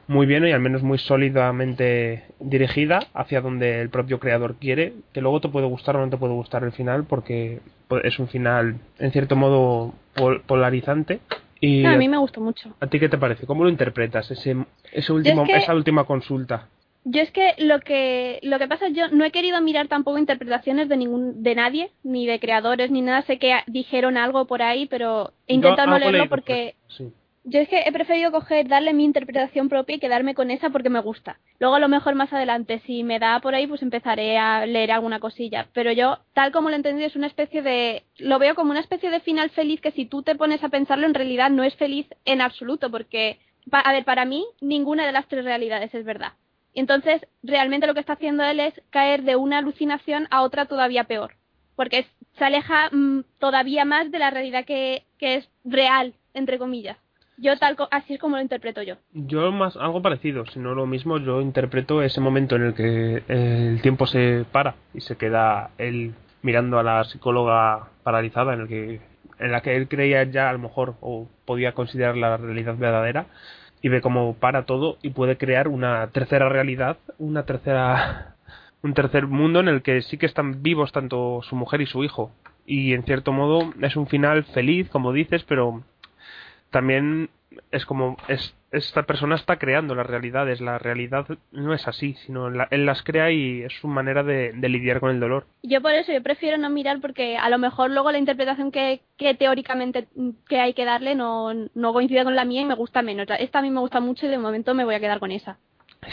muy bien y al menos muy sólidamente dirigida hacia donde el propio creador quiere, que luego te puede gustar o no te puede gustar el final porque pues, es un final en cierto modo pol- polarizante y No, a mí me gustó mucho. ¿A ti qué te parece? ¿Cómo lo interpretas ese, ese último, que- esa última consulta? Yo es que lo que lo que pasa es yo no he querido mirar tampoco interpretaciones de ningún de nadie, ni de creadores ni nada, sé que a- dijeron algo por ahí, pero he intentado no leerlo porque pues, sí. yo es que he preferido coger, darle mi interpretación propia y quedarme con esa porque me gusta. Luego a lo mejor más adelante, si me da por ahí, pues empezaré a leer alguna cosilla. Pero yo, tal como lo he entendido, es una especie de... Lo veo como una especie de final feliz que si tú te pones a pensarlo, en realidad no es feliz en absoluto, porque, a ver, para mí, ninguna de las tres realidades es verdad. Entonces, realmente lo que está haciendo él es caer de una alucinación a otra todavía peor. Porque se aleja mm, todavía más de la realidad que, es real, entre comillas. Yo tal así es como lo interpreto yo. Yo más algo parecido, si no lo mismo, yo interpreto ese momento en el que eh, el tiempo se para y se queda él mirando a la psicóloga paralizada, en el que en la que él creía ya a lo mejor o podía considerar la realidad verdadera y ve cómo para todo y puede crear una tercera realidad, una tercera (laughs) un tercer mundo en el que sí que están vivos tanto su mujer y su hijo. Y en cierto modo es un final feliz como dices pero también es como es, esta persona está creando las realidades la realidad no es así sino la- él las crea y es su manera de, de lidiar con el dolor Yo por eso yo prefiero no mirar porque a lo mejor luego la interpretación que, que teóricamente mm, que hay que darle no, no coincide con la mía y me gusta menos. Esta a mí me gusta mucho y de momento me voy a quedar con esa.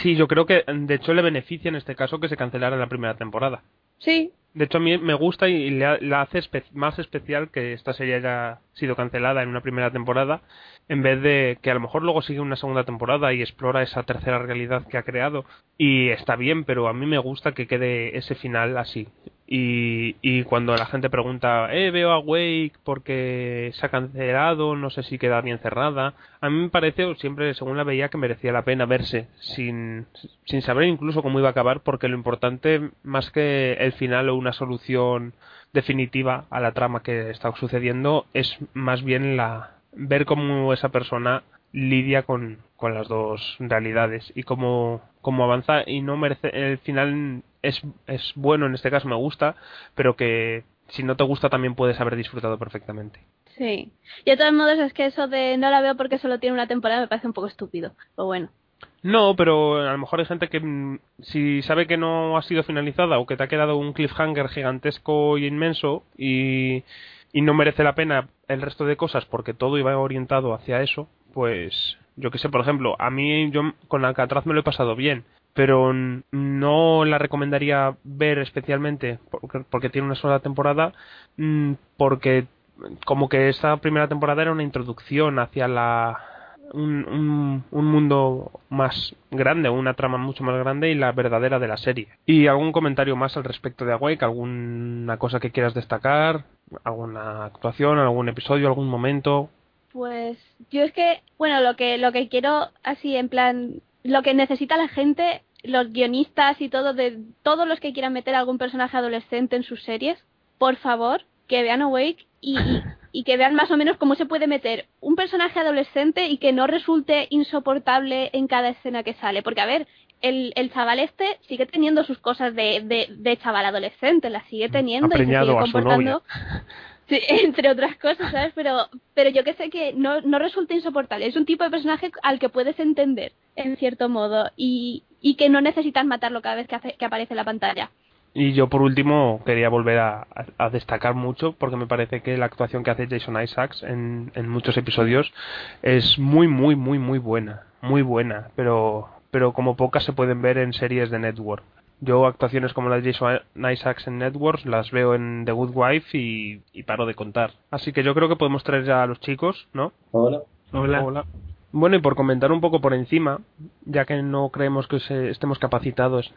sí yo creo que de hecho le beneficia en este caso que se cancelara la primera temporada Sí, De hecho, a mí me gusta y la hace más especial que esta serie haya sido cancelada en una primera temporada, en vez de que a lo mejor luego sigue una segunda temporada y explora esa tercera realidad que ha creado. Y está bien, pero a mí me gusta que quede ese final así. Y, y cuando la gente pregunta, eh, veo a Wake porque se ha cancelado, no sé si queda bien cerrada, a mí me pareció siempre, según la veía, que merecía la pena verse, sin, sin saber incluso cómo iba a acabar, porque lo importante, más que el final o una solución definitiva a la trama que está sucediendo, es más bien la ver cómo esa persona lidia con, con las dos realidades y cómo, cómo avanza y no merece el final es, es bueno en este caso me gusta pero que si no te gusta también puedes haber disfrutado perfectamente sí. Y de todos modos es que eso de no la veo porque solo tiene una temporada me parece un poco estúpido. Pero bueno. no pero a lo mejor hay gente que mm, si sabe que no ha sido finalizada o que te ha quedado un cliffhanger gigantesco y inmenso y y no merece la pena el resto de cosas porque todo iba orientado hacia eso, pues yo que sé, por ejemplo, a mí yo con Alcatraz me lo he pasado bien, pero no la recomendaría ver especialmente porque, tiene una sola temporada, porque como que esta primera temporada era una introducción hacia la un, un, un mundo más grande, una trama mucho más grande y la verdadera de la serie. ¿Y algún comentario más al respecto de Awake? ¿Alguna cosa que quieras destacar? ¿Alguna actuación? ¿Algún episodio? ¿Algún momento? Pues yo es que, bueno, lo que lo que quiero así en plan lo que necesita la gente, los guionistas y todo de todos los que quieran meter algún personaje adolescente en sus series, por favor, que vean Awake y, y, (laughs) y que vean más o menos cómo se puede meter un personaje adolescente y que no resulte insoportable en cada escena que sale, porque a ver, el, el chaval este sigue teniendo sus cosas de, de, de chaval adolescente, las sigue teniendo y se sigue a su comportando (laughs) Sí, (laughs) entre otras cosas, ¿sabes? Pero, pero yo que sé que no, no resulta insoportable. Es un tipo de personaje al que puedes entender, en cierto modo, y, y que no necesitas matarlo cada vez que, hace, que aparece en la pantalla. Y yo por último quería volver a, destacar mucho porque me parece que la actuación que hace Jason Isaacs en, en muchos episodios es muy muy muy muy buena, muy buena, pero pero como pocas se pueden ver en series de network. Yo actuaciones como la de Jason Isaacs en Networks las veo en The Good Wife y, y paro de contar. Así que yo creo que podemos traer ya a los chicos, ¿no? Hola. Hola. Bueno, y por comentar un poco por encima, ya que no creemos que se- estemos capacitados,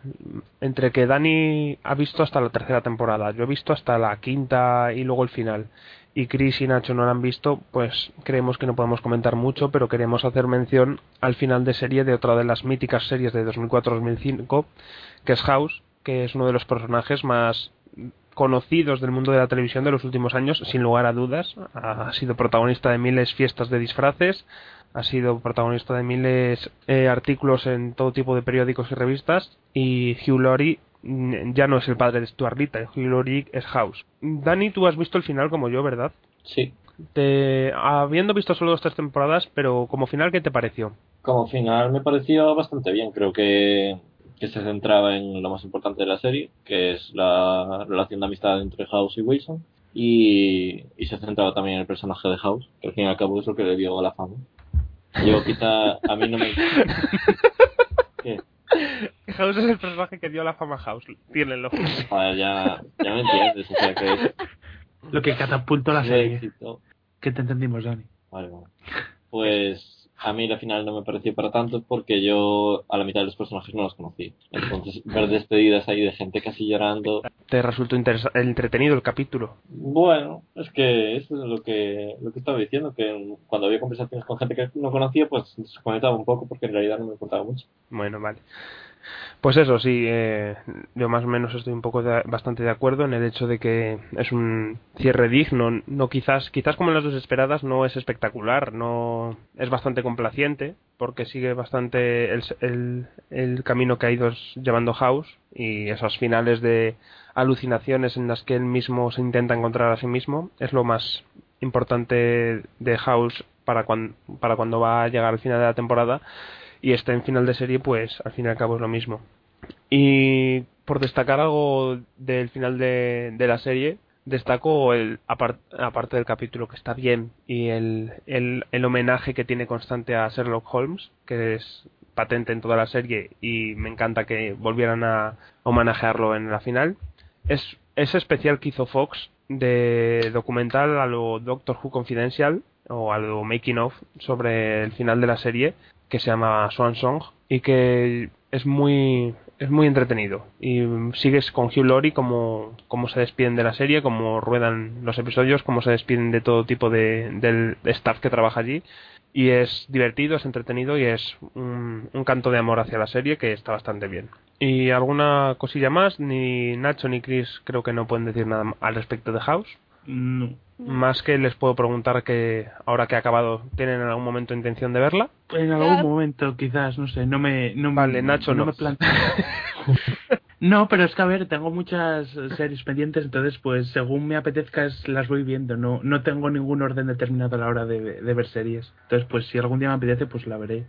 entre que Dani ha visto hasta la tercera temporada, yo he visto hasta la quinta y luego el final, y Chris y Nacho no la han visto, pues creemos que no podemos comentar mucho, pero queremos hacer mención al final de serie de otra de las míticas series de 2004-2005, que es House, que es uno de los personajes más conocidos del mundo de la televisión de los últimos años, sin lugar a dudas. Ha sido protagonista de miles fiestas de disfraces, ha sido protagonista de miles eh, artículos en todo tipo de periódicos y revistas, y Hugh Laurie mm, ya no es el padre de Stuart Little, Hugh Laurie es House. Dani, tú has visto el final como yo, ¿verdad? Sí. Te, habiendo visto solo tres temporadas, pero como final, ¿qué te pareció? Como final me pareció bastante bien. Creo que, que se centraba en lo más importante de la serie, que es la relación de amistad entre House y Wilson. Y, y se centraba también en el personaje de House, que al fin y al cabo es lo que le dio la fama. Yo quizá a mí no me... (laughs) ¿Qué? House es el personaje que dio la fama a House, tírenlo. Joder, ya, ya me entiendes, o sea que Lo que catapultó la serie. éxito. Que te entendimos, Dani. Vale, vale. Pues a mí la final no me pareció para tanto porque yo a la mitad de los personajes no los conocí. Entonces, (laughs) ver despedidas ahí de gente casi llorando. ¿Te resultó entretenido el capítulo? Bueno, es que eso es lo que, lo que estaba diciendo, que cuando había conversaciones con gente que no conocía, pues se conectaba un poco porque en realidad no me importaba mucho. Bueno, vale. Pues eso, sí, eh, yo más o menos estoy un poco de- bastante de acuerdo en el hecho de que es un cierre digno, no quizás, quizás como en las dos esperadas no es espectacular, no es bastante complaciente porque sigue bastante el, el, camino que ha ido llevando House y esos finales de alucinaciones en las que él mismo se intenta encontrar a sí mismo es lo más importante de House para cuando, para cuando va a llegar al final de la temporada y este en final de serie pues al fin y al cabo es lo mismo. Y por destacar algo del final de, de la serie destaco el apar- aparte del capítulo que está bien y el, el, el homenaje que tiene constante a Sherlock Holmes que es patente en toda la serie y me encanta que volvieran a homenajearlo en la final es ese especial que hizo Fox de documental a lo Doctor Who Confidential o a lo Making of sobre el final de la serie que se llama Swan Song y que es muy es muy entretenido y sigues con Hugh Laurie como, como se despiden de la serie, como ruedan los episodios, como se despiden de todo tipo de, del staff que trabaja allí y es divertido, es entretenido y es un, un canto de amor hacia la serie que está bastante bien. Y alguna cosilla más, ni Nacho ni Chris creo que no pueden decir nada al respecto de House. No. Más que les puedo preguntar que ahora que ha acabado, ¿tienen en algún momento intención de verla? En algún momento, quizás, no sé, no me. No, Vale, Nacho no. me planteo. (laughs) no, pero es que a ver, tengo muchas series pendientes, entonces, pues según me apetezca, las voy viendo. No, no tengo ningún orden determinado a la hora de, de ver series. Entonces, pues si algún día me apetece, pues la veré.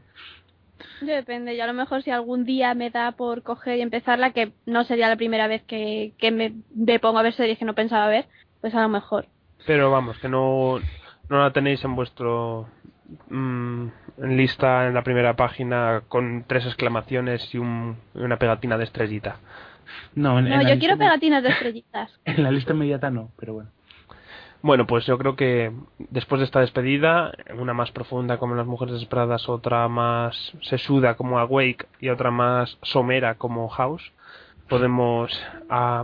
Depende, yo a lo mejor si algún día me da por coger y empezarla, que no sería la primera vez que, que me, me pongo a ver series que no pensaba ver, pues a lo mejor. Pero vamos, que no, no la tenéis en vuestro mm, en lista en la primera página con tres exclamaciones y un, una pegatina de estrellita. No, en, No, yo lista quiero me- pegatinas de (laughs) estrellitas. En la lista inmediata no, pero bueno. Bueno, pues yo creo que después de esta despedida, una más profunda como en Las Mujeres Desesperadas, otra más sesuda como Awake y otra más somera como House, podemos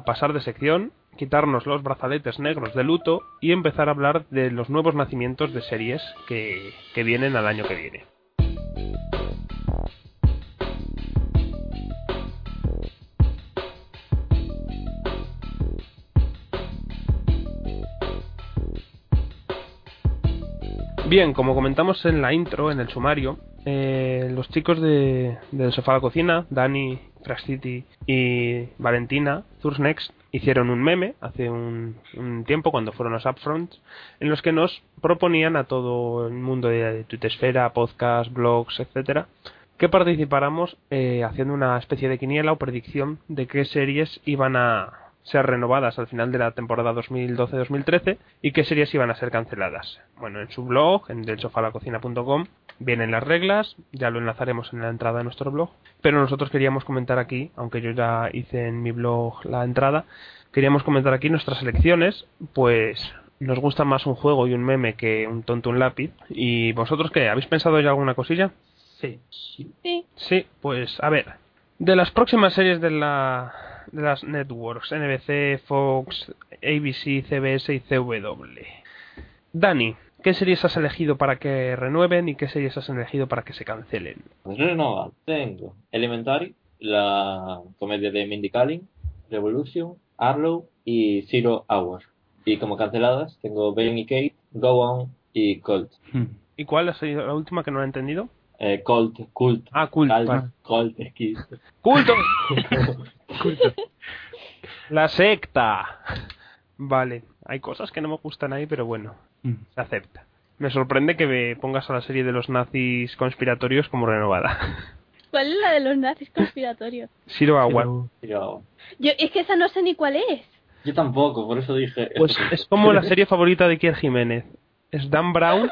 pasar de sección, quitarnos los brazaletes negros de luto y empezar a hablar de los nuevos nacimientos de series que, que vienen al año que viene. Bien, como comentamos en la intro, en el sumario, eh, los chicos de, del sofá a la cocina, Dani, Trash City y Valentina, Next, hicieron un meme hace un, un tiempo cuando fueron los Upfronts, en los que nos proponían a todo el mundo de Twittesfera, podcast, blogs, etcétera, que participáramos eh, haciendo una especie de quiniela o predicción de qué series iban a ser renovadas al final de la temporada 2012-2013 y qué series iban a ser canceladas. Bueno, en su blog, en delsofalacocina.com, vienen las reglas, ya lo enlazaremos en la entrada de nuestro blog, pero nosotros queríamos comentar aquí, aunque yo ya hice en mi blog la entrada, queríamos comentar aquí nuestras elecciones, pues nos gusta más un juego y un meme que un tonto un lápiz. ¿Y vosotros qué? ¿Habéis pensado ya alguna cosilla? Sí. Sí. Sí, pues a ver. De las próximas series de la de las networks, NBC, Fox, ABC, CBS y CW. Dani, ¿qué series has elegido para que renueven y qué series has elegido para que se cancelen? Pues renovar, tengo Elementary, la comedia de Mindy Kaling, Revolution, Arlow y Zero Hour. Y como canceladas tengo Ben y Kate, Go On y Colt. ¿Y cuál ha sido la última que no he entendido? Eh, Colt, Cult, Ah, Cult. Cult, vale. Colt, X. (laughs) ¡Culto! La secta. Vale, hay cosas que no me gustan ahí, pero bueno, Hmm. se acepta. Me sorprende que me pongas a la serie de los nazis conspiratorios como renovada. ¿Cuál es la de los nazis conspiratorios? Pero- Pero Yo, es que esa no sé ni cuál es. yo tampoco, por eso dije. Pues es como la serie favorita de Kier Jiménez. Es Dan Brown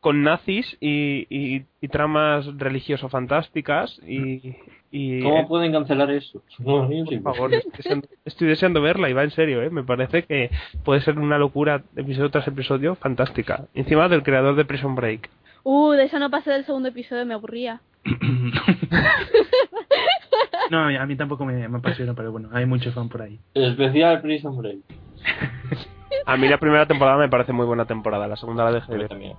con nazis y, y, y tramas religioso-fantásticas y... y ¿Cómo pueden cancelar eso? No, por favor, estoy deseando, estoy deseando verla y va en serio, ¿eh? Me parece que puede ser una locura episodio tras episodio fantástica. Encima del creador de Prison Break. Uh, de eso no pasé del segundo episodio, me aburría. (laughs) no, a mí tampoco me, me apasiona, pero bueno, hay mucho fan por ahí. Especial Prison Break. (laughs) A mí la primera temporada me parece muy buena temporada, la segunda la dejé de ver. también.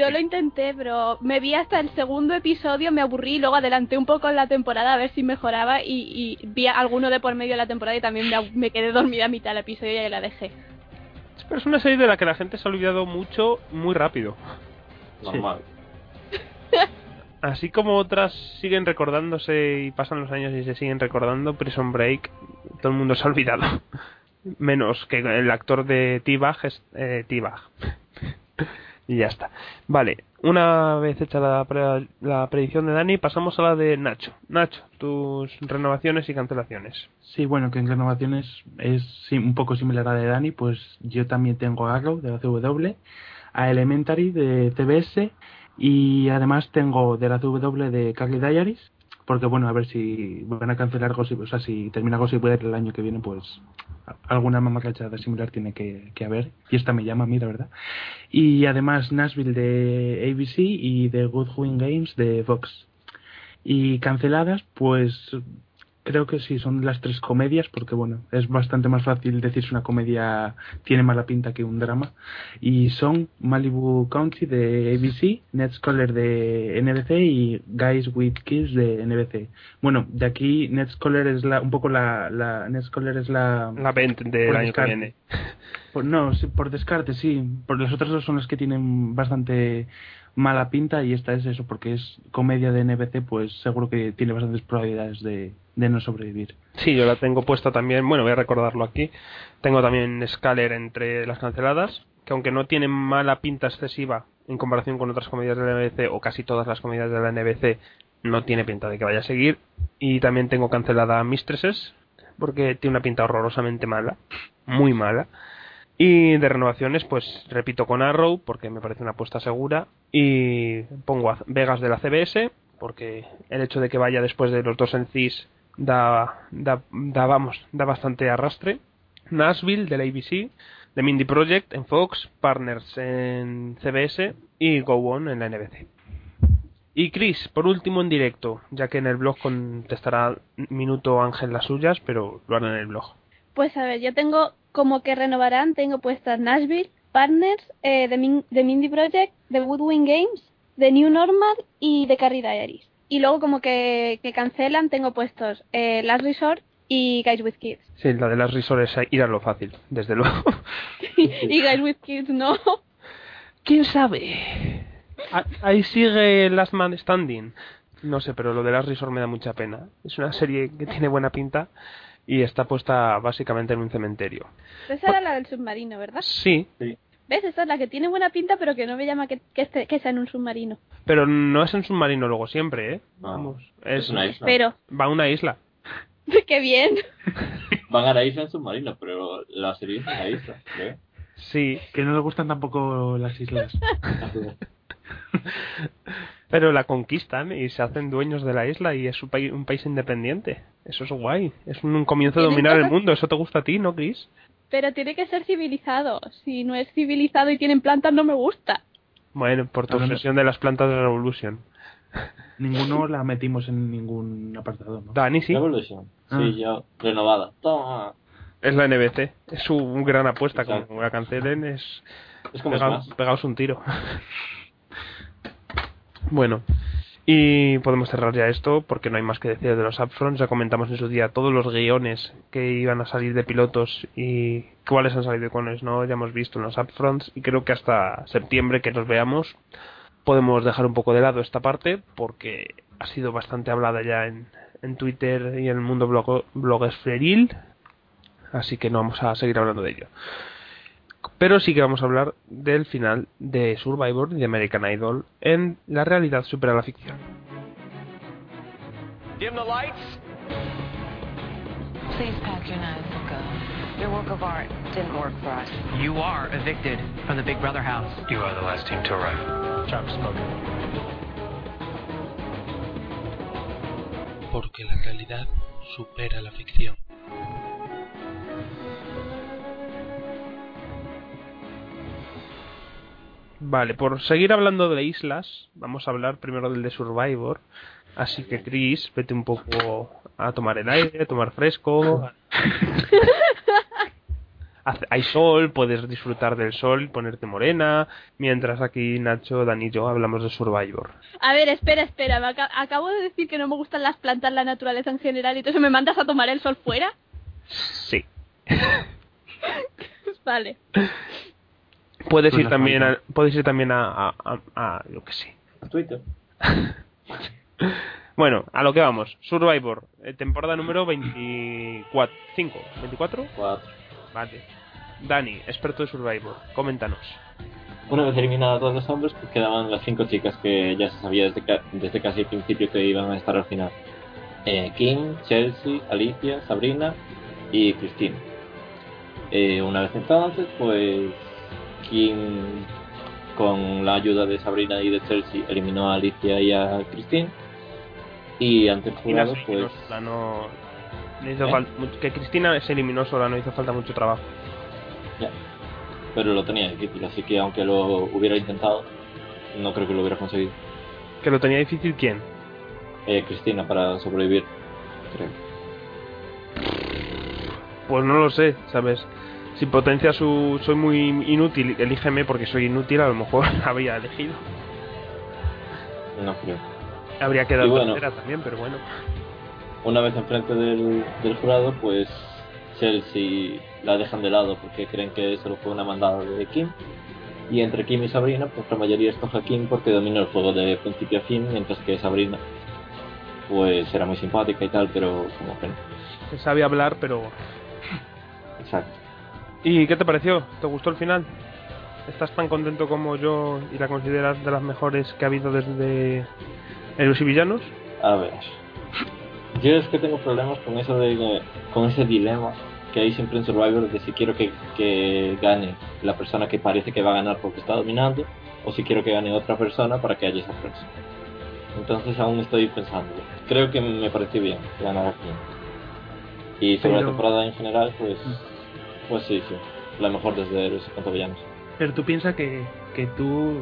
Yo lo intenté, pero me vi hasta el segundo episodio, me aburrí, luego adelanté un poco en la temporada a ver si mejoraba y, y vi alguno de por medio de la temporada y también me, me quedé dormida a mitad del episodio y ahí la dejé. Pero es una serie de la que la gente se ha olvidado mucho muy rápido. Normal. (laughs) Así como otras siguen recordándose y pasan los años y se siguen recordando, Prison Break, todo el mundo se ha olvidado. (laughs) Menos que el actor de T-Bag es eh, T-Bag. (laughs) y ya está. Vale, una vez hecha la, pre- la predicción de Dani, pasamos a la de Nacho. Nacho, tus renovaciones y cancelaciones. Sí, bueno, que en renovaciones es un poco similar a la de Dani, pues yo también tengo a Arrow de la CW, a Elementary de CBS y además tengo de la CW de Carly Diaries, porque bueno, a ver si van a cancelar Gossip, o sea, si termina Gossip el año que viene, pues alguna mamarrachada similar tiene que, haber, y esta me llama a mí, la verdad. Y además Nashville de ABC y de Good Wing Games de Fox. Y canceladas, pues creo que sí, son las tres comedias, porque bueno, es bastante más fácil decir si una comedia tiene mala pinta que un drama. Y son Malibu County de ABC, Ned Scholar de NBC y Guys with Kids de NBC. Bueno, de aquí Ned Scholar es la, un poco la, la Ned Scholar es la, La 20 del año que viene. (laughs) por- no, sí, por descarte, sí. Por las otras dos son las que tienen bastante mala pinta y esta es eso, porque es comedia de NBC, pues seguro que tiene bastantes probabilidades de, de no sobrevivir. Sí, yo la tengo puesta también, bueno, voy a recordarlo aquí. Tengo también Scaler entre las canceladas, que aunque no tiene mala pinta excesiva en comparación con otras comedias de la NBC o casi todas las comedias de la NBC, no tiene pinta de que vaya a seguir. Y también tengo cancelada Mistresses, porque tiene una pinta horrorosamente mala, muy mala. Y de renovaciones, pues repito con Arrow, porque me parece una apuesta segura. Y pongo a Vegas de la CBS, porque el hecho de que vaya después de los dos en CIS da, da, vamos, da bastante arrastre. Nashville de la ABC, The Mindy Project en Fox, Partners en CBS y Go On en la NBC. Y Chris, por último en directo, ya que en el blog contestará Minuto Ángel las suyas, pero lo hará en el blog. Pues a ver, yo tengo como que renovarán, tengo puestas Nashville, Partners, eh, The, The Mindy Project, The Woodwind Games, The New Normal y The Carrie Diaries. Y luego como que, que cancelan, tengo puestos eh, Last Resort y Guys with Kids. Sí, la de las risores ir a lo fácil, desde luego. (laughs) y Guys with Kids no. ¿Quién sabe? Ah, Ahí sigue Last Man Standing. No sé, pero lo de Last Resort me da mucha pena. Es una serie que tiene buena pinta y está puesta básicamente en un cementerio. Esa era la del submarino, ¿verdad? Sí, ¿Ves? Esa es la que tiene buena pinta, pero que no me llama que, que, esté- que sea en un submarino. pero no es en submarino luego siempre, ¿eh? No, Vamos, Es es, una isla. Pero, va a una isla. (laughs) qué bien. (laughs) Van a la isla en submarino, pero la serie es en la isla. ¿eh? Sí, Que no le gustan tampoco las islas. (laughs) pero la conquistan y se hacen dueños de la isla y es un país, un país independiente. Eso es guay. Es un, un comienzo de dominar el mundo. ¿Eso te gusta a ti, no, Chris? Pero tiene que ser civilizado. Si no es civilizado y tienen plantas, no me gusta. Bueno, por tu obsesión de las plantas de Revolution. Ninguno la metimos en ningún apartado, ¿no? Dani, sí. Revolution. Ah. Sí, yo. Renovada. Toma. Es la NBC. Es su un gran apuesta. Exacto. Como la cancelen, es. Es como pega- pegaos un tiro. (laughs) bueno. Y podemos cerrar ya esto porque no hay más que decir de los upfronts. Ya comentamos en su día todos los guiones que iban a salir de pilotos y cuáles han salido y cuáles no. Ya hemos visto en los upfronts y creo que hasta septiembre que nos veamos podemos dejar un poco de lado esta parte porque ha sido bastante hablada ya en, en Twitter y en el mundo blog, blogesferil. Así que no vamos a seguir hablando de ello. Pero sí que vamos a hablar del final de Survivor y de American Idol en la realidad supera la ficción. Dim the lights. Please pack your knives and go. Your work of art didn't work for us. You are evicted from the Big Brother house. You are the last team to arrive. Job spoken. Porque la realidad supera la ficción. Vale, por seguir hablando de islas, vamos a hablar primero del de Survivor. Así que Chris, vete un poco a tomar el aire, a tomar fresco, (laughs) hay sol, puedes disfrutar del sol, ponerte morena, mientras aquí Nacho, Dani y yo hablamos de Survivor. A ver, espera, espera. me aca- acabo de decir que no me gustan las plantas, la naturaleza en general, y entonces me mandas a tomar el sol fuera. Sí. (laughs) vale. (laughs) Puedes ir también a, puedes ir también a, a, a- a- yo que sé. Twitter. (laughs) Bueno, a lo que vamos. Survivor, eh, temporada número 24. ¿5? ¿24? Cuatro. Vale. Dani, experto de Survivor, coméntanos. Una vez eliminados todos los hombres, pues quedaban las cinco chicas que ya se sabía desde, ca- desde casi el principio que iban a estar al final. Eh, Kim, Chelsea, Alicia, Sabrina y Christine. Eh, una vez entonces, pues Kim, con la ayuda de Sabrina y de Chelsea, eliminó a Alicia y a Christine. Y ante el jurado, pues sola, no, no hizo ¿Eh? falta que Cristina se eliminó sola, no hizo falta mucho trabajo. ya. Pero lo tenía difícil, así que aunque lo hubiera intentado, no creo que lo hubiera conseguido. Que lo tenía difícil quién? Eh, Cristina para sobrevivir, creo. Pues no lo sé, ¿sabes? Si potencia su soy muy inútil, elígeme porque soy inútil, a lo mejor (laughs) habría elegido. No creo. Habría quedado bueno. tercera también, pero bueno. Una vez enfrente del, del jurado, pues Chelsea la dejan de lado porque creen que solo fue una mandada de Kim. Y entre Kim y Sabrina, pues la mayoría escoge a Kim porque domina el juego de principio a fin, mientras que Sabrina, pues era muy simpática y tal, pero como que no. Sabe hablar, pero... Exacto. ¿Y qué te pareció? ¿Te gustó el final? ¿Estás tan contento como yo y la consideras de las mejores que ha habido desde Héroes y Villanos? A ver. Yo es que tengo problemas con eso de con ese dilema que hay siempre en Survivor de si quiero que, que gane la persona que parece que va a ganar porque está dominando o si quiero que gane otra persona para que haya sorpresa. Entonces aún estoy pensando. Creo que me pareció bien que ganara Kim. Y sobre Pero- la temporada en general, pues pues sí, sí. La mejor desde Héroes contra Villanos. Pero tú piensas que, que tú,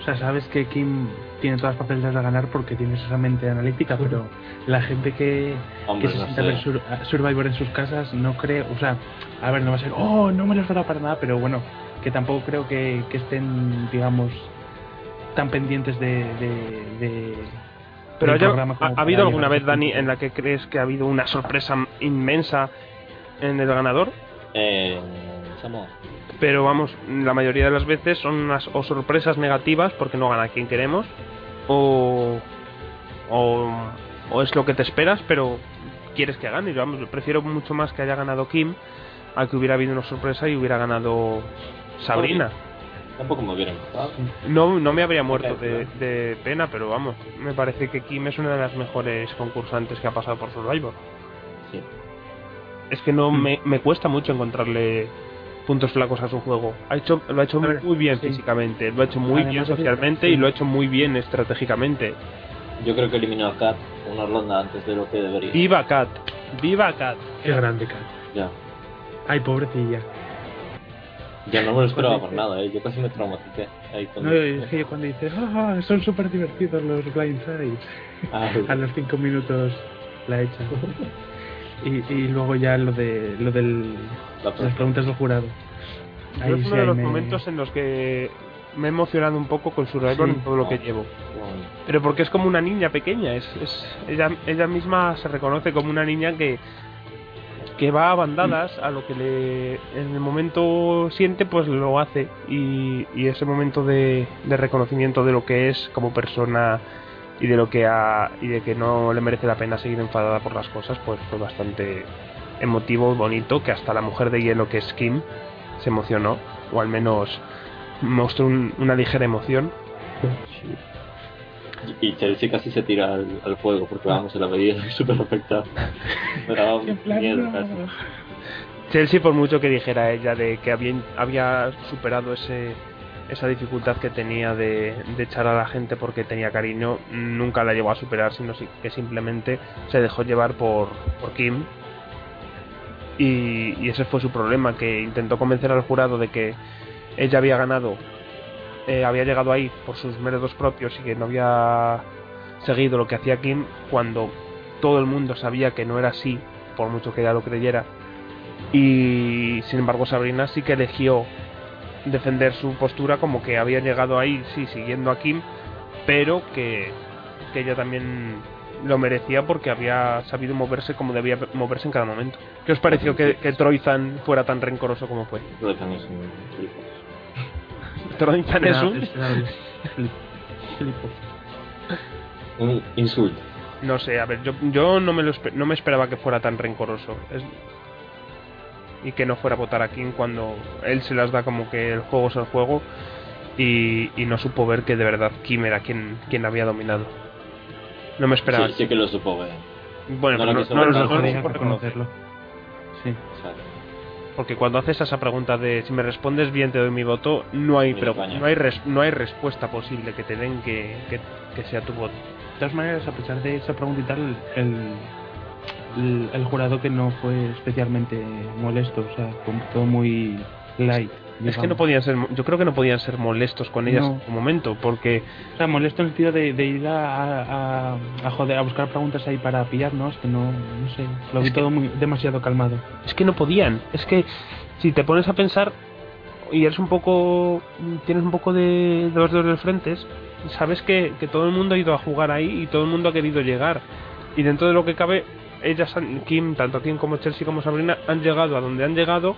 o sea, sabes que Kim tiene todas las papeletas de ganar porque tienes esa mente analítica, pero la gente que, Hombre, que se no sienta a ver. Sur- Survivor en sus casas no cree, o sea, a ver, no va a ser, oh, no me les dará para nada, pero bueno, que tampoco creo que, que estén, digamos, tan pendientes de... de, de Pero programa ¿ha, ha habido alguna vez, Dani, en la que crees que ha habido una sorpresa inmensa en el ganador? Eh, Samoa. Pero vamos, la mayoría de las veces son unas o sorpresas negativas porque no gana quien queremos, o, o, o es lo que te esperas, pero quieres que gane. Yo vamos, yo prefiero mucho más que haya ganado Kim a que hubiera habido una sorpresa y hubiera ganado Sabrina. Tampoco me hubiera gustado. No, no me habría muerto de pena, pero vamos, me parece que Kim es una de las mejores concursantes que ha pasado por Survivor. Sí. Es que no Hmm. me, me cuesta mucho encontrarle puntos flacos a su juego. Ha hecho, lo ha hecho ver, muy bien sí. físicamente, lo ha hecho muy Además, bien socialmente sí. y lo ha hecho muy bien estratégicamente. Yo creo que eliminó a Kat una ronda antes de lo que debería. Viva Kat, viva Kat. Qué grande, Kat. Ya. Ay, pobrecilla. Ya no me lo esperaba Pues por nada, ¿eh? yo casi me traumaticé. Ahí con No, es que yo cuando dices, ah, son súper divertidos los blindsides, Ah, a los cinco minutos la echa. (laughs) y, y luego ya lo de lo del la las preguntas del jurado. Yo es sí, uno de los me- momentos en los que me he emocionado un poco con Survivor Sí. en todo lo que llevo. Pero porque es como una niña pequeña, es, es ella, ella misma se reconoce como una niña que que va a bandadas a lo que le en el momento siente pues lo hace y, y ese momento de, de reconocimiento de lo que es como persona y de lo que ha y de que no le merece la pena seguir enfadada por las cosas pues fue bastante emotivo bonito que hasta la mujer de hielo que es Kim se emocionó o al menos mostró un- una ligera emoción Y Chelsea casi se tira al, al fuego porque vamos, se la veía súper afectada. (laughs) Me daba En plan, miedo no. casi. Chelsea, por mucho que dijera ella de que había, había superado ese, esa dificultad que tenía de, de echar a la gente porque tenía cariño, nunca la llegó a superar, sino si- que simplemente se dejó llevar por, por Kim. Y, y ese fue su problema, que intentó convencer al jurado de que ella había ganado, eh, había llegado ahí por sus méritos propios y que no había seguido lo que hacía Kim, cuando todo el mundo sabía que no era así, por mucho que ella lo creyera Y sin embargo Sabrina sí que eligió defender su postura como que había llegado ahí, sí, siguiendo a Kim, pero que, que ella también lo merecía porque había sabido moverse como debía moverse en cada momento. ¿Qué os pareció que, que Troizan fuera tan rencoroso como fue? Troizan es un. (laughs) Troizan es un... Un insulto. No sé, a ver, yo, yo no, me lo no me esperaba que fuera tan rencoroso. Es- Y que no fuera a votar a Kim cuando él se las da como que el juego es el juego y, y no supo ver que de verdad Kim era quien, quien había dominado. No me esperaba. Sí, sí que lo supo ver. Bueno, no lo no, no no supo reconocer. reconocerlo. Sí. Porque cuando haces esa pregunta de si me respondes bien te doy mi voto, no hay no hay res- no hay respuesta posible que te den que, que, que sea tu voto. De todas maneras, a pesar de esa pregunta y tal, el, el, el jurado que no fue especialmente molesto, o sea, todo muy light. Es que digamos. no podían ser, yo creo que no podían ser molestos con ellas No. en su momento, porque O sea, molesto en el sentido de, de ir a, a, a joder, a buscar preguntas ahí para pillarnos, que no, no sé, lo vi todo muy, demasiado calmado. es que no podían. Es que si te pones a pensar y eres un poco, tienes un poco de, de los dedos del frente, sabes que, que todo el mundo ha ido a jugar ahí y todo el mundo ha querido llegar. Y dentro de lo que cabe, ellas, han- Kim, tanto Kim como Chelsea como Sabrina, han llegado a donde han llegado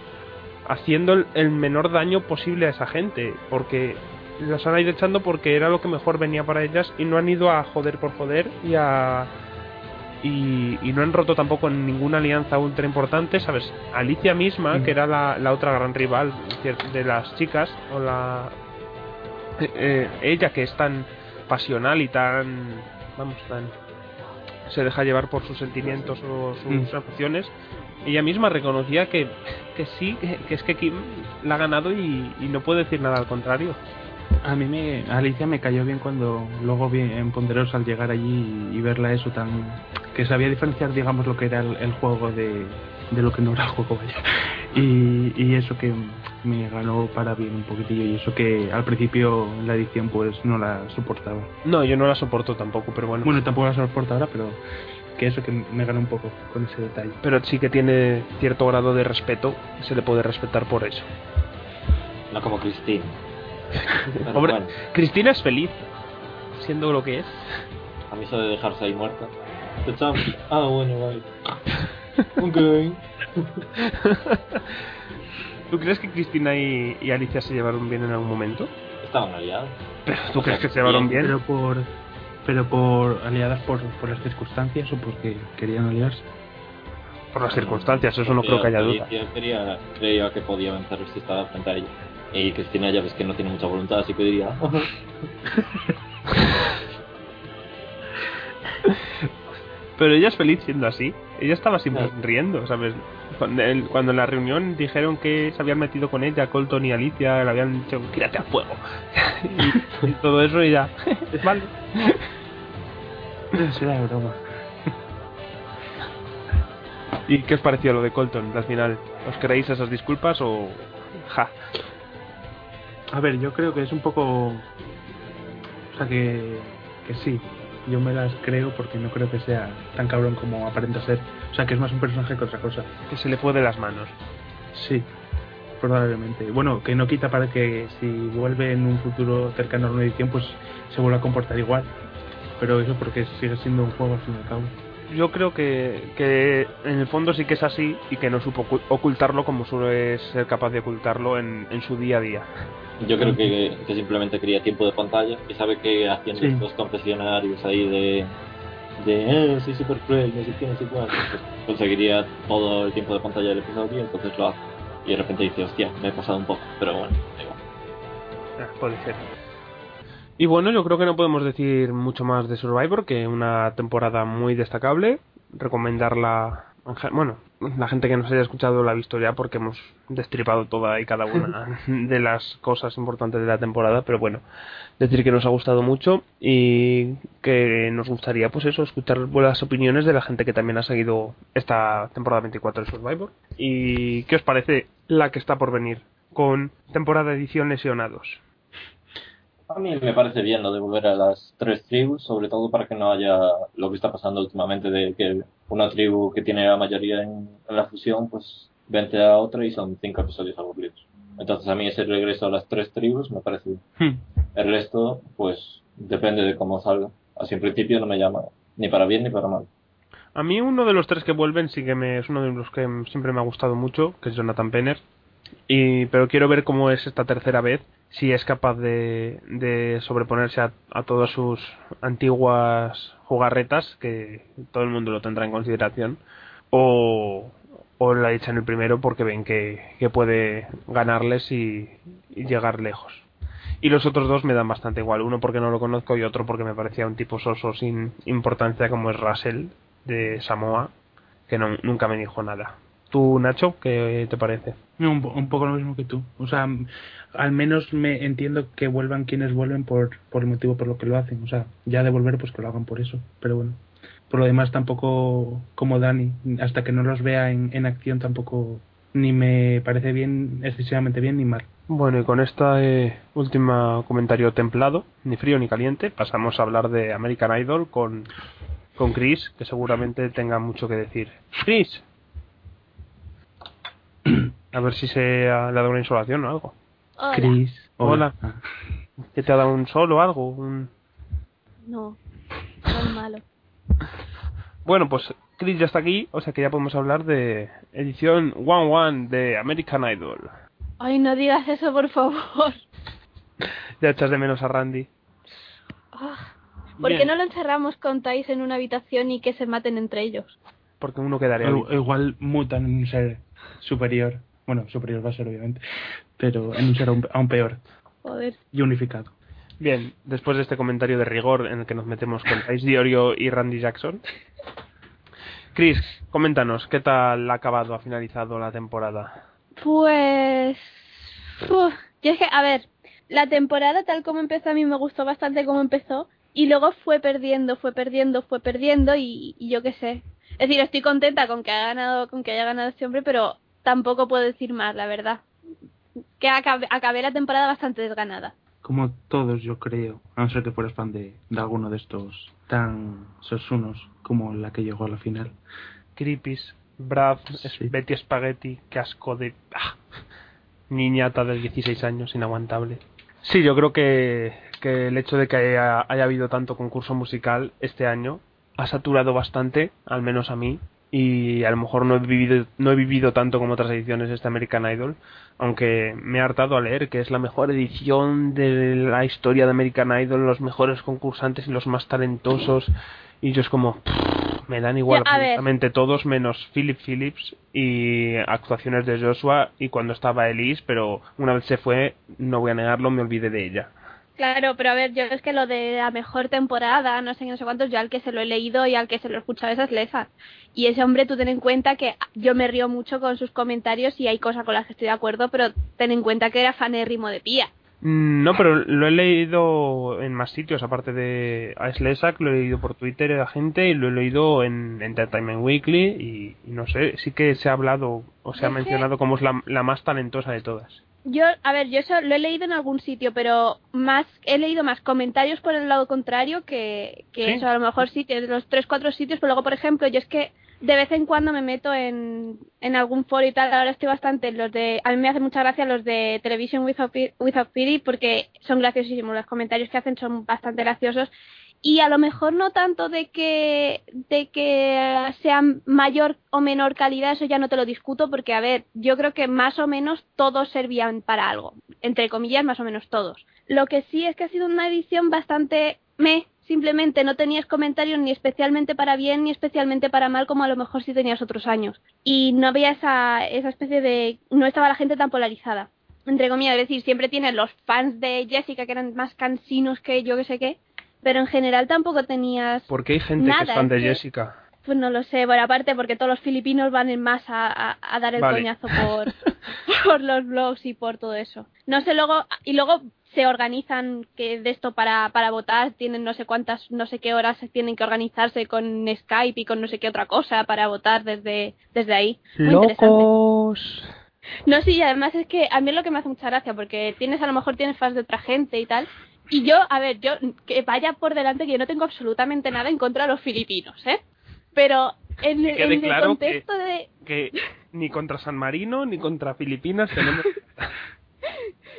haciendo el, el menor daño posible a esa gente, porque las han ido echando porque era lo que mejor venía para ellas y no han ido a joder por joder y a y, y no han roto tampoco ninguna alianza ultra importante, ¿sabes? Alicia misma, Mm. que era la, la otra gran rival de las chicas, o la eh, eh, ella que es tan pasional y tan vamos tan se deja llevar por sus sentimientos o sus Mm. emociones ella misma reconocía que, que sí que, que es que Kim la ha ganado y, y no puede decir nada al contrario A mí me, Alicia me cayó bien cuando luego vi en Ponderosa al llegar allí y, y verla eso tan... que sabía diferenciar, digamos, lo que era el, el juego de, de lo que no era el juego, vaya. Y, y eso que me ganó para bien un poquitillo y eso que al principio la edición pues no la soportaba. no yo no la soporto tampoco pero bueno, Bueno, tampoco la soporto ahora, pero que eso que me ganó un poco con ese detalle. pero sí que tiene cierto grado de respeto y se le puede respetar por eso no como Cristina. (laughs) Hombre. bueno, Cristina es feliz siendo lo que es a mí eso de dejarse ahí muerta. Ah, bueno, vale. Ok. (laughs) (laughs) ¿Tú crees que Cristina y, y Alicia se llevaron bien en algún momento? Estaban aliados. ¿Pero tú O sea, crees que se llevaron bien? Pero por pero por aliadas por, por las circunstancias o porque querían aliarse. Por las circunstancias, eso no creo que haya duda. Alicia quería, creía que podía vencer si estaba frente a ella. Y Cristina ya ves que no tiene mucha voluntad, así que diría... (laughs) Pero ella es feliz siendo así. Ella estaba siempre riendo, ¿sabes? Cuando, el- cuando en la reunión dijeron que se habían metido con ella, Colton y Alicia, le habían dicho, tírate al fuego. (laughs) y, y todo eso, y ya, (laughs) vale. Será broma. ¿Y qué os pareció lo de Colton al final? ¿Os creéis esas disculpas o.? Ja. A ver, yo creo que es un poco. O sea, que, que sí. Yo me las creo porque no creo que sea tan cabrón como aparenta ser. O sea, que es más un personaje que otra cosa. Que se le fue de las manos. Sí, probablemente. Bueno, que no quita para que si vuelve en un futuro cercano a una edición, pues se vuelva a comportar igual. Pero eso porque sigue siendo un juego al fin y al cabo. Yo creo que, que en el fondo sí que es así y que no supo ocu- ocultarlo como suele ser capaz de ocultarlo en, en su día a día. Yo creo que, que simplemente quería tiempo de pantalla y sabe que haciendo Sí. estos confesionarios ahí de... de eh, soy super cruel, no sé qué, no sé pues conseguiría todo el tiempo de pantalla del episodio, entonces lo hace. Y de repente dice, hostia, me he pasado un poco, pero bueno, igual. Ah, puede ser. Y bueno, yo creo que no podemos decir mucho más de Survivor, que una temporada muy destacable. Recomendarla. Bueno, la gente que nos haya escuchado la ha visto ya porque hemos destripado toda y cada una (laughs) de las cosas importantes de la temporada, pero bueno, decir que nos ha gustado mucho y que nos gustaría, pues eso, escuchar las opiniones de la gente que también ha seguido esta temporada 24 de Survivor. ¿Y qué os parece la que está por venir con temporada edición lesionados? A mí me parece bien lo de volver a las tres tribus, sobre todo para que no haya lo que está pasando últimamente de que una tribu que tiene la mayoría en, en la fusión, pues vente a otra y son cinco episodios aburridos. Entonces a mí ese regreso a las tres tribus me parece bien. Hmm. El resto, pues, depende de cómo salga. Así en principio no me llama ni para bien ni para mal. A mí uno de los tres que vuelven sí que me, es uno de los que siempre me ha gustado mucho, que es Jonathan Penner. Y, pero quiero ver cómo es esta tercera vez, si es capaz de, sobreponerse a, todas sus antiguas jugarretas, que todo el mundo lo tendrá en consideración, o, o la echan el primero porque ven que, puede ganarles y, llegar lejos. Y los otros dos me dan bastante igual, uno porque no lo conozco y otro porque me parecía un tipo soso sin importancia como es Russell de Samoa, que nunca me dijo nada. ¿Tú, Nacho, qué te parece? Un, po- un poco lo mismo que tú. O sea, al menos me entiendo que vuelvan quienes vuelven por, por el motivo por lo que lo hacen. O sea, ya de volver, pues que lo hagan por eso. Pero bueno, por lo demás tampoco como Dani. Hasta que no los vea en, en acción tampoco ni me parece bien, excesivamente bien, ni mal. Bueno, y con este último comentario templado, ni frío ni caliente, pasamos a hablar de American Idol con, con Chris, que seguramente tenga mucho que decir. Chris, a ver si se le ha dado una insolación o algo. Hola. Chris. Hola. Ah. ¿Que te ha dado un sol o algo? Un... No, son malos. Bueno, pues Chris ya está aquí, o sea que ya podemos hablar de edición 1-1 de American Idol. Ay, no digas eso, por favor. (laughs) Ya echas de menos a Randy. Ah, ¿Por Bien. qué no lo encerramos con Thais en una habitación y que se maten entre ellos? Porque uno quedaría O- igual mutan en un ser superior. Bueno, superior va a ser obviamente. Pero en un ser aún, aún peor. Joder. Y unificado. Bien, después de este comentario de rigor en el que nos metemos con Thais Diorio y Randy Jackson. Chris, coméntanos, ¿qué tal ha acabado, ha finalizado la temporada? Pues... uf, yo es que, a ver, la temporada tal como empezó a mí me gustó bastante como empezó y luego fue perdiendo, fue perdiendo, fue perdiendo y, y yo qué sé. Es decir, estoy contenta con que haya ganado, con que haya ganado este hombre, pero tampoco puedo decir más, la verdad. Que acabé, acabé la temporada bastante desganada. Como todos, yo creo. A no ser que fueras fan de, de alguno de estos tan sosunos como la que llegó a la final. Creepies, Brad, Sí. Betty Spaghetti, qué asco de... ah, niñata de 16 años, inaguantable. Sí, yo creo que, que el hecho de que haya, haya habido tanto concurso musical este año ha saturado bastante, al menos a mí, y a lo mejor no he vivido, no he vivido tanto como otras ediciones este American Idol, aunque me he hartado a leer que es la mejor edición de la historia de American Idol, los mejores concursantes y los más talentosos, y yo es como, pff, me dan igual absolutamente todos menos Philip Phillips y actuaciones de Joshua y cuando estaba Elise, pero una vez se fue, no voy a negarlo, me olvidé de ella. Claro, pero a ver, yo es que lo de la mejor temporada, no sé no sé cuántos, yo al que se lo he leído y al que se lo he escuchado esas lesas. Y ese hombre, tú ten en cuenta que yo me río mucho con sus comentarios y hay cosas con las que estoy de acuerdo, pero ten en cuenta que era fanérrimo de Pía. Mm, No, pero lo he leído en más sitios, aparte de a Slesak, lo he leído por Twitter a gente y lo he leído en Entertainment Weekly y, y no sé, sí que se ha hablado o se ha mencionado como es la, la más talentosa de todas. Yo, a ver, yo eso lo he leído en algún sitio, pero más he leído más comentarios por el lado contrario que, que ¿Sí? eso. A lo mejor sí, de los tres, cuatro sitios, pero luego, por ejemplo, yo es que de vez en cuando me meto en, en algún foro y tal. Ahora estoy bastante en los de. A mí me hace mucha gracia los de Television Without, Without Pity porque son graciosísimos. Los comentarios que hacen son bastante graciosos. Y a lo mejor no tanto de que, de que sean mayor o menor calidad, eso ya no te lo discuto, porque a ver, yo creo que más o menos todos servían para algo. Entre comillas, más o menos todos. Lo que sí es que ha sido una edición bastante me, simplemente no tenías comentarios ni especialmente para bien ni especialmente para mal como a lo mejor sí tenías otros años. Y no había esa, esa especie de... no estaba la gente tan polarizada. Entre comillas, es decir, siempre tienes los fans de Jessica que eran más cansinos que yo que sé qué, pero en general tampoco tenías... Porque hay gente que es fan es de que- Jessica. Pues no lo sé, bueno, aparte porque todos los filipinos van en masa a, a dar el Vale. coñazo por, (laughs) por los blogs y por todo eso. No sé, luego, y luego se organizan que de esto para, para votar, tienen no sé cuántas, no sé qué horas tienen que organizarse con Skype y con no sé qué otra cosa para votar desde, desde ahí. Muy interesante. ¡Locos! No, sí, y además es que a mí es lo que me hace mucha gracia, porque tienes, a lo mejor tienes fans de otra gente y tal. Y yo, a ver, yo, que vaya por delante que yo no tengo absolutamente nada en contra de los filipinos, ¿eh? Pero en, Que quede en el claro contexto de... Que Ni contra San Marino, ni contra Filipinas tenemos... (laughs)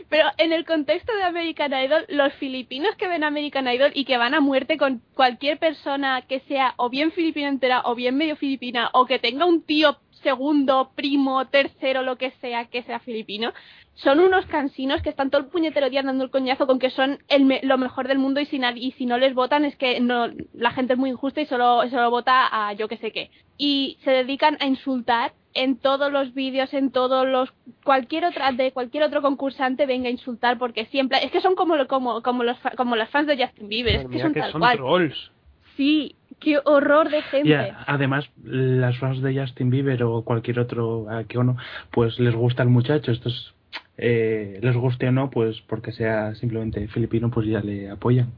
Pero en el contexto de American Idol, los filipinos que ven American Idol y que van a muerte con cualquier persona que sea o bien filipina entera o bien medio filipina o que tenga un tío segundo, primo, tercero, lo que sea, que sea filipino, son unos cansinos que están todo el puñetero día dando el coñazo con que son el me- lo mejor del mundo y si, nadie- y si no les votan es que no, la gente es muy injusta y solo, solo vota a yo que sé qué. Y se dedican a insultar en todos los vídeos, en todos los cualquier otra de cualquier otro concursante venga a insultar porque siempre es que son como como como los como los fans de Justin Bieber, es que son que tal son cual. trolls. Sí, qué horror de gente. Además, las fans de Justin Bieber o cualquier otro a que o no, pues les gusta el muchacho. Estos, eh, les guste o no, pues porque sea simplemente filipino, pues ya le apoyan.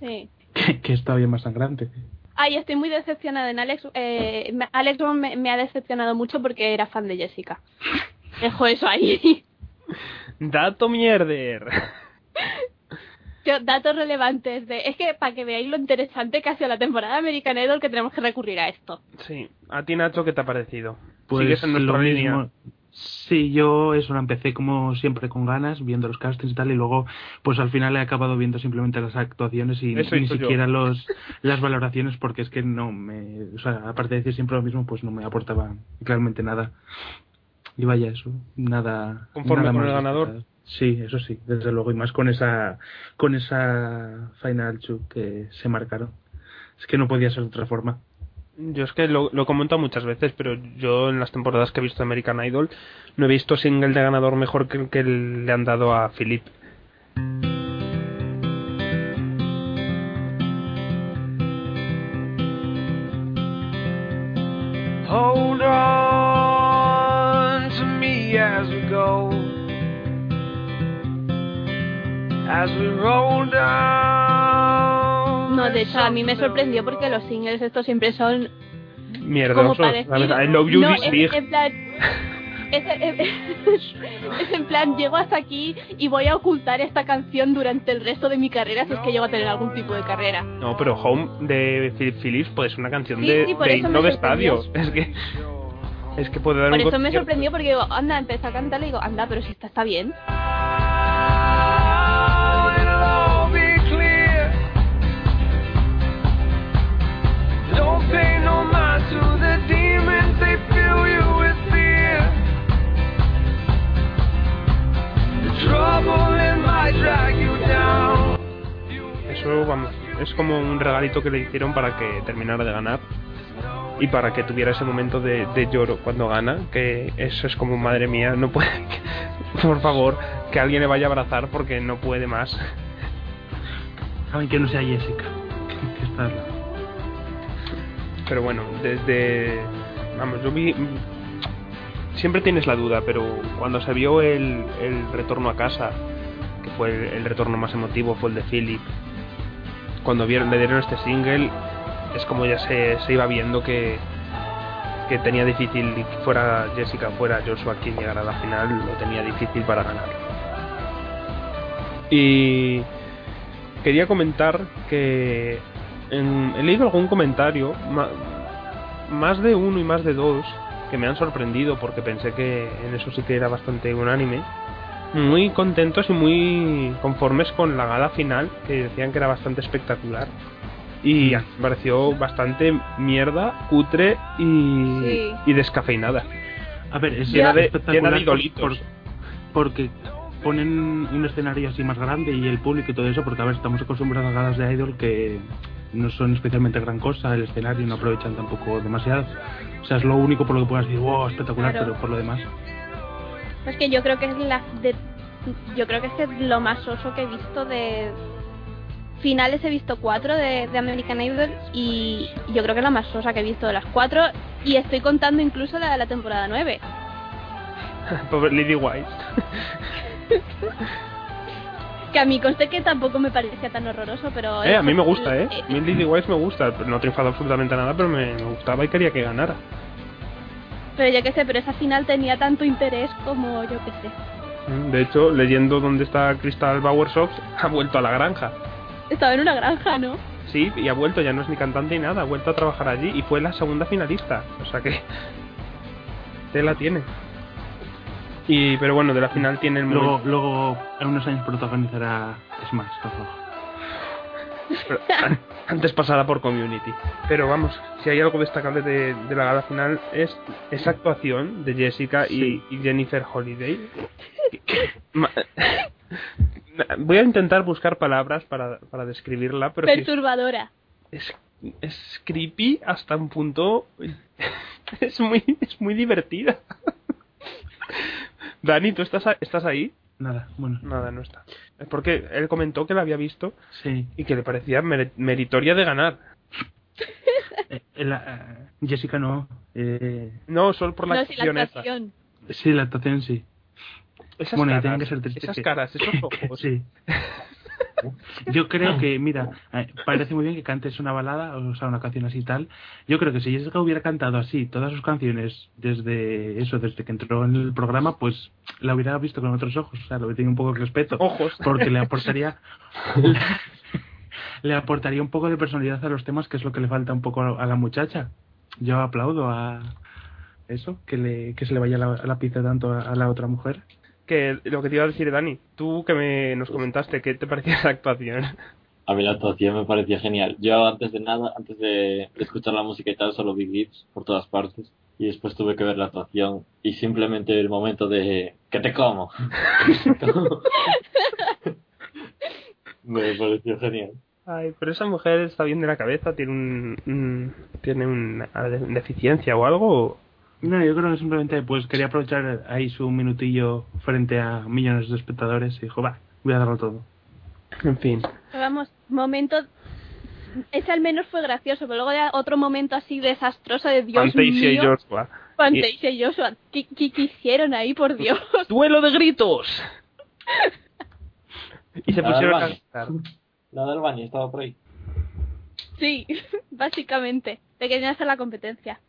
Sí. (laughs) Que, que es todavía más sangrante. Ay, estoy muy decepcionada en Alex. Eh, Alex me ha decepcionado mucho porque era fan de Jessica. (laughs) Dejo eso ahí. Dato mierder. (laughs) Yo- Datos relevantes de... Es que para que veáis lo interesante que ha sido la temporada de American Idol que tenemos que recurrir a esto. Sí. ¿A ti, Nacho, qué te ha parecido? Pues Sigues en nuestra lo línea. mismo. Sí, yo eso la empecé como siempre con ganas, viendo los castings y tal, y luego pues al final he acabado viendo simplemente las actuaciones y Eso ni yo. siquiera los las valoraciones porque es que no me, o sea, aparte de decir siempre lo mismo, pues no me aportaba realmente nada. Y vaya eso, nada. ¿Conforme nada con más el ganador? destacado. Sí, eso sí, desde luego, y más con esa con esa final two que se marcaron. Es que no podía ser de otra forma. Yo es que lo, lo he comentado muchas veces, pero yo en las temporadas que he visto American Idol no he visto single de ganador mejor que el que le han dado a Philip. Hold on No, de hecho, a mí me sorprendió porque los singles estos siempre son Mierdosos. I love you, no, this es, big. en plan... (laughs) Es, es- es en plan, llego hasta aquí y voy a ocultar esta canción durante el resto de mi carrera si es que llego a tener algún tipo de carrera. No, pero Home de Philip Phillips pues es una canción Sí, de, sí, por de eso himno de sorprendió. estadio. (laughs) Es que es que puede dar Por un eso me sorprendió porque digo, anda, empezó a cantar y digo, anda, pero si esta está bien. Eso, vamos, es como un regalito que le hicieron para que terminara de ganar y para que tuviera ese momento de, de lloro cuando gana, que eso es como, madre mía, no puede, (laughs) por favor, que alguien le vaya a abrazar porque no puede más. Saben que no sea Jessica, que, que está al lado. Pero bueno, desde, vamos, yo vi, siempre tienes la duda, pero cuando se vio el, el retorno a casa, que fue el, el retorno más emotivo, fue el de Philip, cuando vieron, le dieron este single, es como ya se, se iba viendo que, que tenía difícil que fuera Jessica, fuera Joshua quien llegara a la final, lo tenía difícil para ganar. Y quería comentar que en- he leído algún comentario, más de uno y más de dos, que me han sorprendido porque pensé que en eso sí que era bastante unánime. Muy contentos y muy conformes con la gala final, que decían que era bastante espectacular. Y Mm. me pareció bastante mierda, cutre y, Sí. y descafeinada. A ver, es Llena de- llena de idolitos. por- porque ponen un escenario así más grande y el público y todo eso, porque a ver, estamos acostumbrados a galas de idol que no son especialmente gran cosa, el escenario no aprovechan tampoco demasiado. O sea, es lo único por lo que puedas decir, wow, espectacular, Claro. pero por lo demás. Pues que yo creo que es la de, yo creo que es que es lo más oso que he visto de finales he visto cuatro de, de American Idol y yo creo que es la más sosa que he visto de las cuatro y estoy contando incluso la de la temporada 9 (laughs) Pobre Lady White. (laughs) que a mí conste que tampoco me parecía tan horroroso pero Eh, a mí me es- gusta, ¿eh? A mí Lady White me gusta. No ha triunfado absolutamente nada, pero me, me gustaba y quería que ganara. Pero yo qué sé pero esa final tenía tanto interés como yo qué sé Mm, De hecho, leyendo dónde está Crystal Bauer Shops, (laughs) ha vuelto a la granja. estaba en una granja no Sí, y ha vuelto, ya no es ni cantante ni nada, ha vuelto a trabajar allí y fue la segunda finalista. O sea que (laughs) tela tiene. Y, pero bueno, de la final tiene el Luego, momento- luego en unos años protagonizará Smash. ojo. Pero (laughs) antes pasará por Community. Pero vamos, si hay algo destacable de, de la gala final es esa actuación de Jessica y, y Jennifer Holiday. Voy a intentar buscar palabras para, para describirla, pero Perturbadora. es, es creepy hasta un punto. (laughs) Es muy, es muy divertida. (laughs) Dani, ¿tú estás, estás ahí? Nada, bueno. Nada, no está. Es porque él comentó que la había visto Sí. y que le parecía meritoria de ganar. Eh, la- eh, Jessica no. Eh, No, solo por la no, sí, la actuación esa. sí, la actuación sí. Esas Bueno, y caras, tienen que ser tristes esas caras, esos (laughs) ojos. Sí. Yo creo que, (laughs) mira, eh, parece muy bien que cantes una balada, o sea, una canción así y tal. Yo creo que si Jessica hubiera cantado así todas sus canciones desde eso, desde que entró en el programa, pues la hubiera visto con otros ojos. O sea, le tenía un poco de respeto. Ojos. Porque le aportaría. (laughs) le aportaría un poco de personalidad a los temas, que es lo que le falta un poco a la muchacha. Yo aplaudo a eso, que, le, que se le vaya la, la pizza tanto a, a la otra mujer. Que lo que te iba a decir, Dani, tú que me nos comentaste, ¿qué te parecía (laughs) esa actuación? A mí la actuación me parecía genial. Yo antes de nada, antes de escuchar la música y tal, solo vi GIFs por todas partes. Y después tuve que ver la actuación. Y simplemente el momento de... ¡Que te como! (laughs) me pareció genial. Ay, pero esa mujer está bien de la cabeza, tiene un, un- tiene una de- deficiencia o algo. No, yo creo que simplemente pues quería aprovechar ahí su minutillo frente a millones de espectadores y dijo, va, voy a darlo todo. En fin. Vamos, momento. Ese al menos fue gracioso, pero luego ya otro momento así desastroso de Dios Fantasia y mío. Joshua. Fantasia y Joshua. ¿Qué, qué, qué hicieron ahí, por Dios? ¡Duelo de gritos! y se La pusieron a cantar. La del baño estaba por ahí. Sí, (laughs) básicamente. De que hacer la competencia.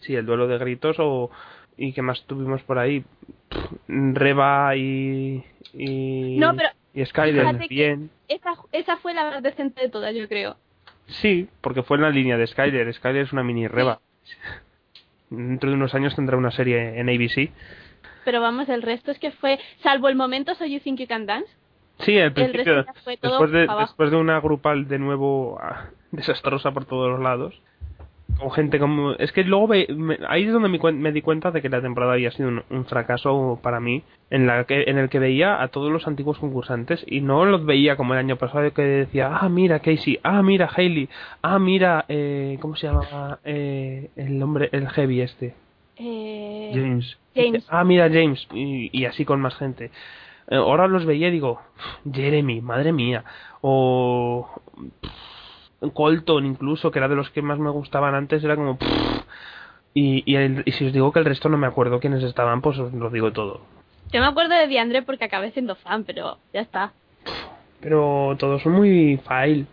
Sí, el duelo de gritos o... ¿Y qué más tuvimos por ahí? Pff, Reba y... y No, pero Y Skyler, bien. Esa, esa fue la más decente de todas, yo creo. Sí, porque fue en la línea de Skyler. Skyler es una mini Reba. Dentro de unos años tendrá una serie en ABC. Pero vamos, el resto es que fue, salvo el momento So You Think You Can Dance, Sí, al el principio, resto ya fue todo después de, después de una grupal de nuevo ah, (laughs) desastrosa por todos los lados, con gente como... Es que luego ve- me- ahí es donde me, cuen- me di cuenta de que la temporada había sido un, un fracaso para mí, en, la que, en el que veía a todos los antiguos concursantes y no los veía como el año pasado que decía, ah, mira Casey, ah, mira Hailey, ah, mira, eh, ¿cómo se llama eh, el hombre, el heavy este? eh, James. James. Ah, mira James, y, y así con más gente. Eh, Ahora los veía y digo, Jeremy, madre mía. O pff, Colton incluso, que era de los que más me gustaban antes, era como... pff. Y, y, el- y si os digo que el resto no me acuerdo quiénes estaban, pues os lo digo todo. Yo me acuerdo de Diandre porque acabé siendo fan, pero ya está. Pero todos son muy fail.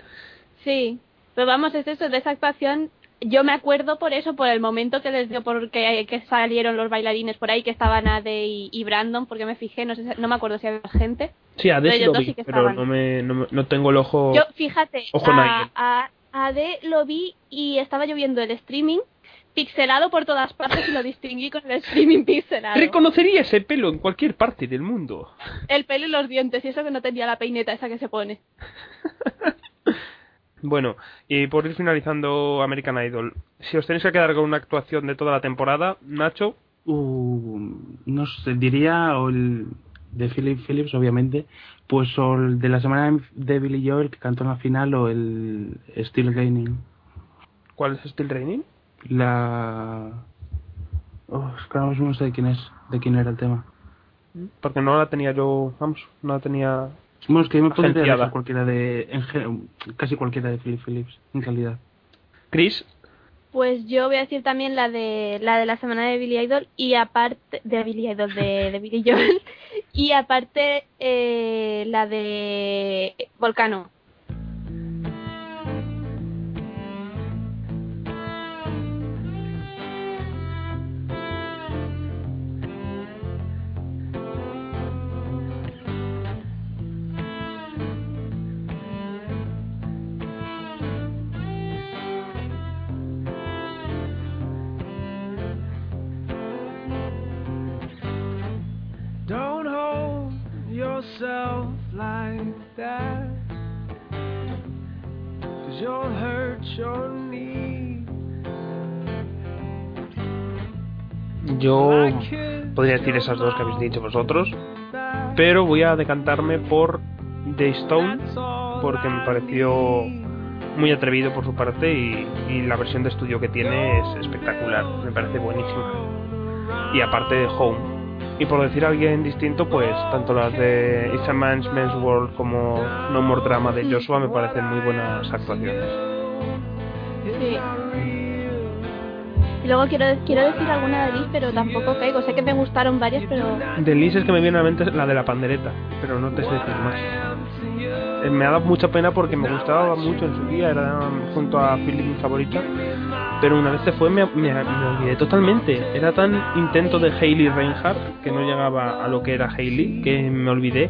Sí, pero vamos, es eso, de esa actuación, yo me acuerdo por eso, por el momento que les dio, porque que salieron los bailarines por ahí, que estaban Ade y, y Brandon, porque me fijé, no sé, no me acuerdo si había gente. Sí, a Pero Des ellos lo vi, sí que pero no, me, no, no tengo el ojo... Yo, fíjate, Ojo, a, a Ade lo vi y estaba lloviendo el streaming, pixelado por todas partes y lo distinguí con el streaming pixelado. Reconocería ese pelo en cualquier parte del mundo. El pelo y los dientes, y eso que no tenía la peineta esa que se pone. (laughs) Bueno, y por ir finalizando American Idol, si os tenéis que quedar con una actuación de toda la temporada, Nacho, Uh, no sé, diría o el de Philip Phillips, obviamente, pues o el de la semana de Billy Joel que cantó en la final o el Still Gaining. ¿cuál es Steel Raining? La... Oh, es que ahora mismo no sé de quién es, de quién era el tema. Porque no la tenía yo, vamos, no la tenía... Bueno, es que me podría Agenciada. dejar cualquiera de, en casi cualquiera de Philip Phillips, en realidad. Chris, Pues yo voy a decir también la de la de la semana de Billy Idol y aparte de Billy Idol de, de Billy Joel (laughs) y aparte eh, la de Volcano. Like that. Cause you'll hurt your knee. Yo podría decir esas dos que habéis dicho vosotros, pero voy a decantarme por The Stone porque me pareció muy atrevido por su parte y, y la versión de estudio que tiene es espectacular, me parece buenísima. Y aparte de Home. Y por decir a alguien distinto, pues tanto las de It's a Man's Men's World como No More Drama de Joshua me parecen muy buenas actuaciones. Sí. Y luego quiero, quiero decir alguna de Liz, pero tampoco caigo. Sé que me gustaron varias, pero De Liz es que me viene a la mente la de la pandereta, pero no te sé decir más. Eh, Me ha dado mucha pena porque me gustaba mucho en su día, era junto a Philip mi favorita, pero una vez se fue me, me, olvidé totalmente. Era tan intento de Hayley Reinhardt que no llegaba a lo que era Hayley que me olvidé.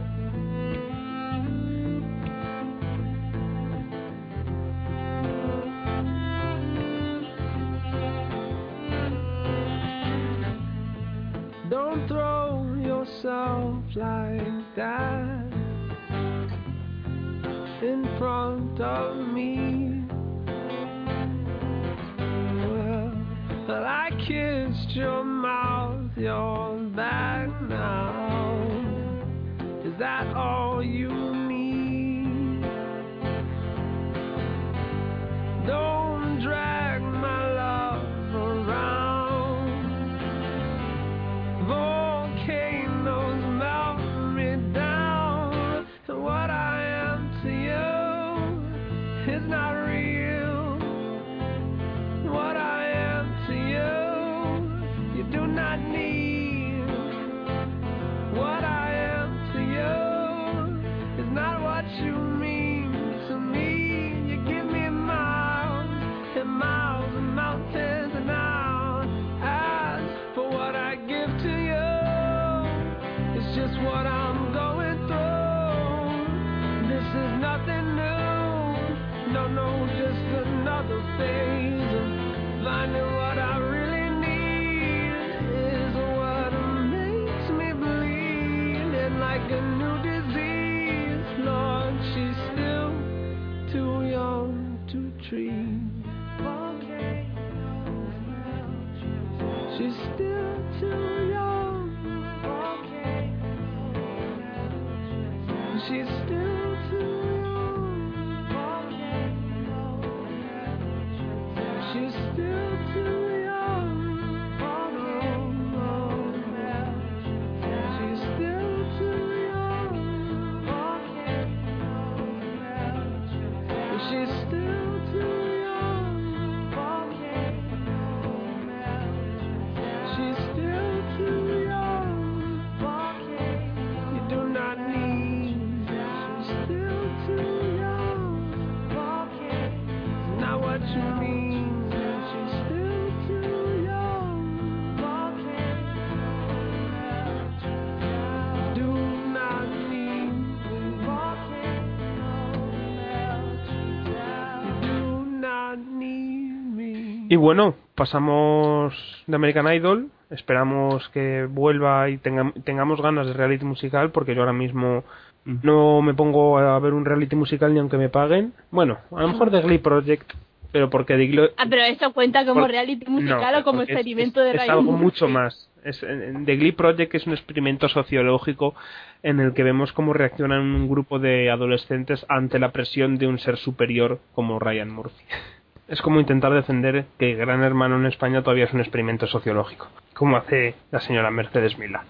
Y bueno, pasamos de American Idol. Esperamos que vuelva y tenga- tengamos ganas de reality musical, porque yo ahora mismo no me pongo a ver un reality musical ni aunque me paguen. Bueno, a lo mejor de Glee Project, pero porque de Glee... Ah, pero eso cuenta como Por- reality musical No, o como es- experimento es, de es radio. algo mucho más. Es, The Glee Project es un experimento sociológico en el que vemos cómo reaccionan un grupo de adolescentes ante la presión de un ser superior como Ryan Murphy. (laughs) Es como intentar defender que Gran Hermano en España todavía es un experimento sociológico, como hace la señora Mercedes Mila.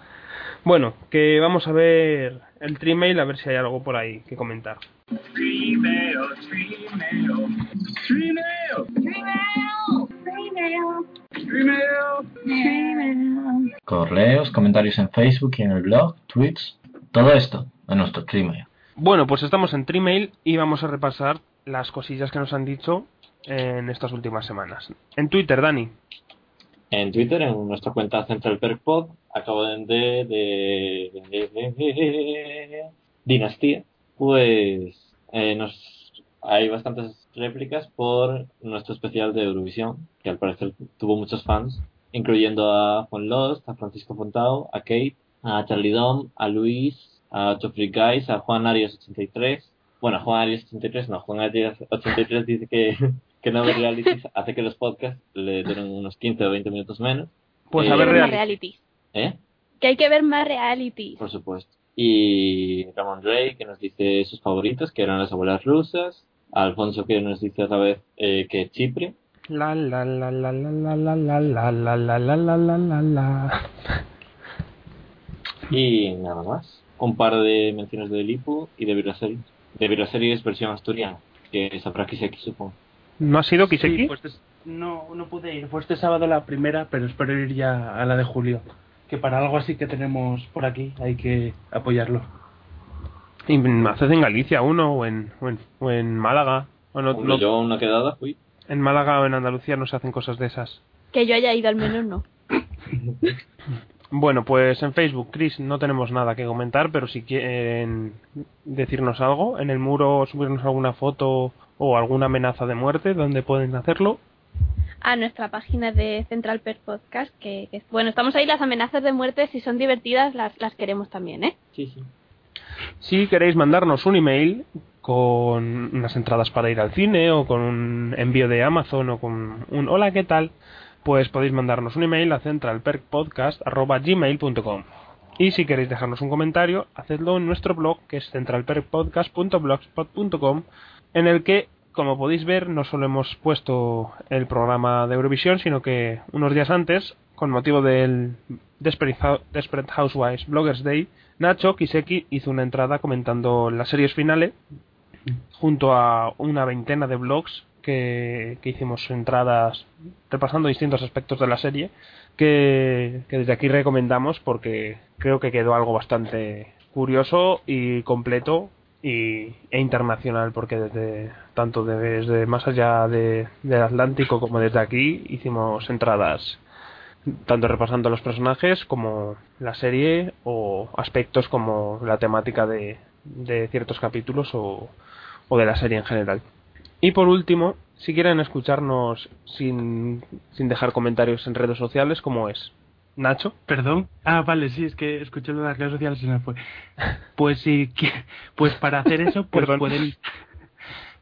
Bueno, que vamos a ver el Trimail a ver si hay algo por ahí que comentar. Correos, comentarios en Facebook y en el blog, tweets, todo esto en nuestro Gmail. Bueno, pues estamos en Trimail y vamos a repasar las cosillas que nos han dicho en estas últimas semanas. En Twitter, Dani. En Twitter, en nuestra cuenta Central Perk Pod, acaban de, de, de- Dinastía, pues eh, nos hay bastantes réplicas por nuestro especial de Eurovisión, que al parecer tuvo muchos fans, incluyendo a Juan Lost, a Francisco Fontao, a Kate, a Charlie Dom, a Luis, a 8 Free Guys, a Juan Arias 83. Bueno, Juan Arias 83, no, Juan Arias 83 dice que, que no ve realities, hace que los podcasts le duren unos 15 o 20 minutos menos. Pues Eh, a ver, que ver reality. ¿Eh? Que hay que ver más reality. Por supuesto. Y Ramón Rey, que nos dice sus favoritos, que eran las abuelas rusas. Alfonso, que nos dice otra vez eh, que Chipre. La la la la la la la la la la la la la la la la. Y nada más. Un par de menciones de Lipu y de Viraseries. De Viraseries versión asturiana, que sabrá Kiseki, supongo. ¿No ha sido Kiseki? Sí, pues es- no, no pude ir. Fue este sábado la primera, pero espero ir ya a la de julio. Que para algo así que tenemos por aquí hay que apoyarlo. Y haces en Galicia uno o en, o en, o en Málaga. O no, Hombre, no- yo una quedada fui. En Málaga o en Andalucía no se hacen cosas de esas. Que yo haya ido al menos no. Bueno, pues en Facebook, Chris, no tenemos nada que comentar, pero si quieren decirnos algo, en el muro subirnos alguna foto o alguna amenaza de muerte, donde pueden hacerlo. A nuestra página de Central Per Podcast. Que, que- bueno, estamos ahí. Las amenazas de muerte, si son divertidas, las, las queremos también, ¿eh? Sí, sí. Si queréis mandarnos un email con unas entradas para ir al cine o con un envío de Amazon o con un hola, ¿qué tal? Pues podéis mandarnos un email a centralperkpodcast.gmail.com Y si queréis dejarnos un comentario, hacedlo en nuestro blog que es centralperkpodcast.blogspot.com en el que, como podéis ver, no solo hemos puesto el programa de Eurovisión, sino que unos días antes, con motivo del Desperate Hou- Desperate Housewives Bloggers Day, Nacho Kiseki hizo una entrada comentando las series finales junto a una veintena de blogs que, que hicimos entradas repasando distintos aspectos de la serie que desde aquí recomendamos porque creo que quedó algo bastante curioso y completo y, e internacional porque desde tanto desde más allá de- del Atlántico como desde aquí hicimos entradas tanto repasando los personajes como la serie o aspectos como la temática de, ciertos capítulos o, o de la serie en general. Y por último, si quieren escucharnos sin, sin dejar comentarios en redes sociales, como es Nacho, ¿Perdón? Ah, vale, sí, es que escuché lo de las redes sociales y se me fue. (laughs) Pues sí, que- pues para hacer eso, pues pueden...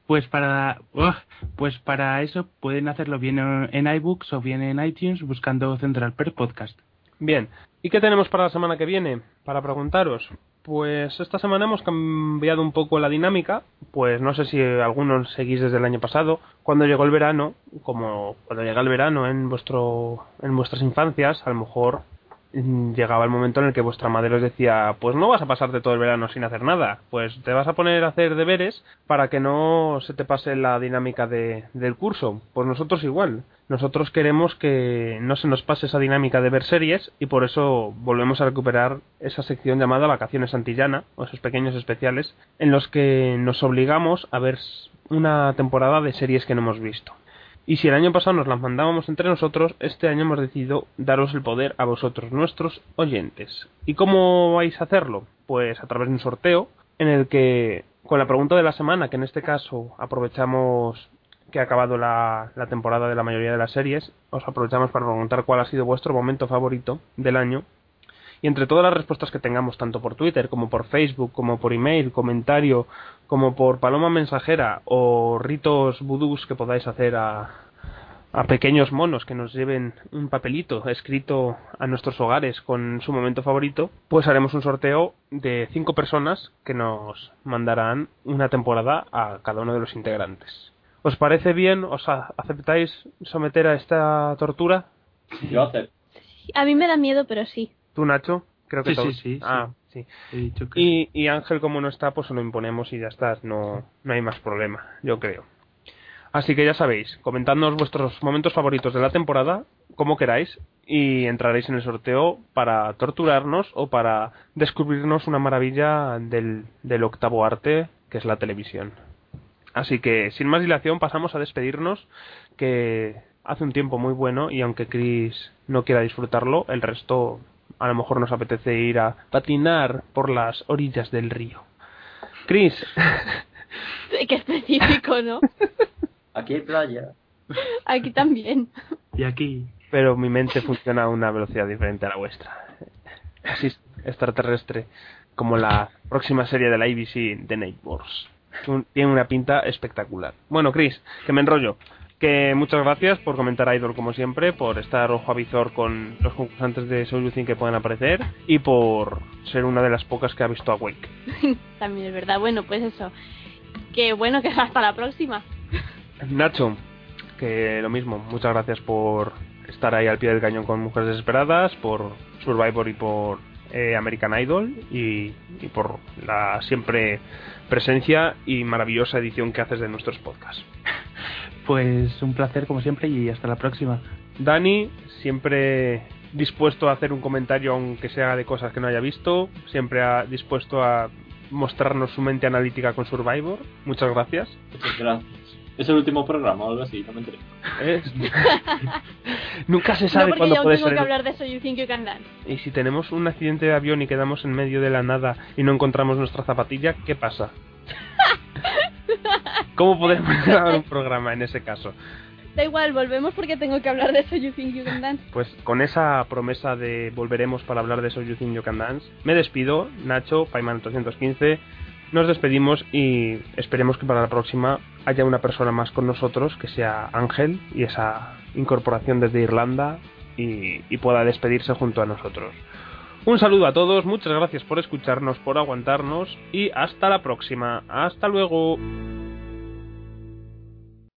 Pues para, ¡Ugh! pues para eso pueden hacerlo bien en en iBooks o bien en iTunes buscando Central Per Podcast. Bien, ¿y qué tenemos para la semana que viene? Para preguntaros. Pues esta semana hemos cambiado un poco la dinámica, pues no sé si algunos seguís desde el año pasado, cuando llegó el verano, como cuando llega el verano en vuestro en vuestras infancias, a lo mejor llegaba el momento en el que vuestra madre os decía, pues no vas a pasarte todo el verano sin hacer nada, pues te vas a poner a hacer deberes para que no se te pase la dinámica de, del curso. Pues nosotros igual, nosotros queremos que no se nos pase esa dinámica de ver series y por eso volvemos a recuperar esa sección llamada Vacaciones Antillana, o esos pequeños especiales, en los que nos obligamos a ver una temporada de series que no hemos visto. Y si el año pasado nos las mandábamos entre nosotros, este año hemos decidido daros el poder a vosotros, nuestros oyentes. ¿Y cómo vais a hacerlo? Pues a través de un sorteo en el que, con la pregunta de la semana, que en este caso aprovechamos que ha acabado la, la temporada de la mayoría de las series, os aprovechamos para preguntar cuál ha sido vuestro momento favorito del año. Y entre todas las respuestas que tengamos, tanto por Twitter como por Facebook, como por email, comentario, como por paloma mensajera o ritos vudús que podáis hacer a, a pequeños monos que nos lleven un papelito escrito a nuestros hogares con su momento favorito, pues haremos un sorteo de cinco personas que nos mandarán una temporada a cada uno de los integrantes. ¿Os parece bien? ¿Os aceptáis someter a esta tortura? Yo acepto. A mí me da miedo, pero sí. ¿Tú, Nacho? Creo que Sí, todos- sí, sí, sí. Ah, sí. Que Y, y Ángel, como no está, pues se lo imponemos y ya está. No, no hay más problema, yo creo. Así que ya sabéis, comentadnos vuestros momentos favoritos de la temporada, como queráis, y entraréis en el sorteo para torturarnos o para descubrirnos una maravilla del, del octavo arte, que es la televisión. Así que, sin más dilación, pasamos a despedirnos, que hace un tiempo muy bueno y aunque Chris no quiera disfrutarlo, el resto a lo mejor nos apetece ir a patinar por las orillas del río. Chris, (laughs) Qué específico, ¿no? (laughs) Aquí hay playa. Aquí también. Y aquí, pero mi mente funciona a una velocidad diferente a la vuestra. Así extraterrestre. como la próxima serie de la ABC, The Neighbors. Tiene una pinta espectacular. Bueno, Chris, que me enrollo. Que muchas gracias por comentar Idol como siempre, por estar ojo a visor con los concursantes de Soul Think que puedan aparecer y por ser una de las pocas que ha visto a Wake. (laughs) También es verdad. Bueno, pues eso. Que bueno, que hasta la próxima. (laughs) Nacho, que lo mismo, muchas gracias por estar ahí al pie del cañón con Mujeres Desesperadas, por Survivor y por eh, American Idol y, y por la siempre presencia y maravillosa edición que haces de nuestros podcasts. (laughs) Pues un placer como siempre y hasta la próxima. Dani, siempre dispuesto a hacer un comentario aunque sea de cosas que no haya visto, siempre ha- dispuesto a mostrarnos su mente analítica con Survivor. Muchas gracias. Muchas gracias. Es el último programa o algo así, no me enteré. Es- (laughs) Nunca se sabe cuándo puede tengo ser. que el- hablar de eso. You think you can dance. Y si tenemos un accidente de avión y quedamos en medio de la nada y no encontramos nuestra zapatilla, ¿qué pasa? (laughs) ¿Cómo podemos grabar un programa en ese caso? Da igual, volvemos porque tengo que hablar de eso. You think you can dance. Pues con esa promesa de volveremos para hablar de So You Think You Can Dance, me despido, Nacho, Paiman 315, nos despedimos y esperemos que para la próxima haya una persona más con nosotros, que sea Ángel, y esa incorporación desde Irlanda y, y pueda despedirse junto a nosotros. Un saludo a todos, muchas gracias por escucharnos, por aguantarnos y hasta la próxima. Hasta luego.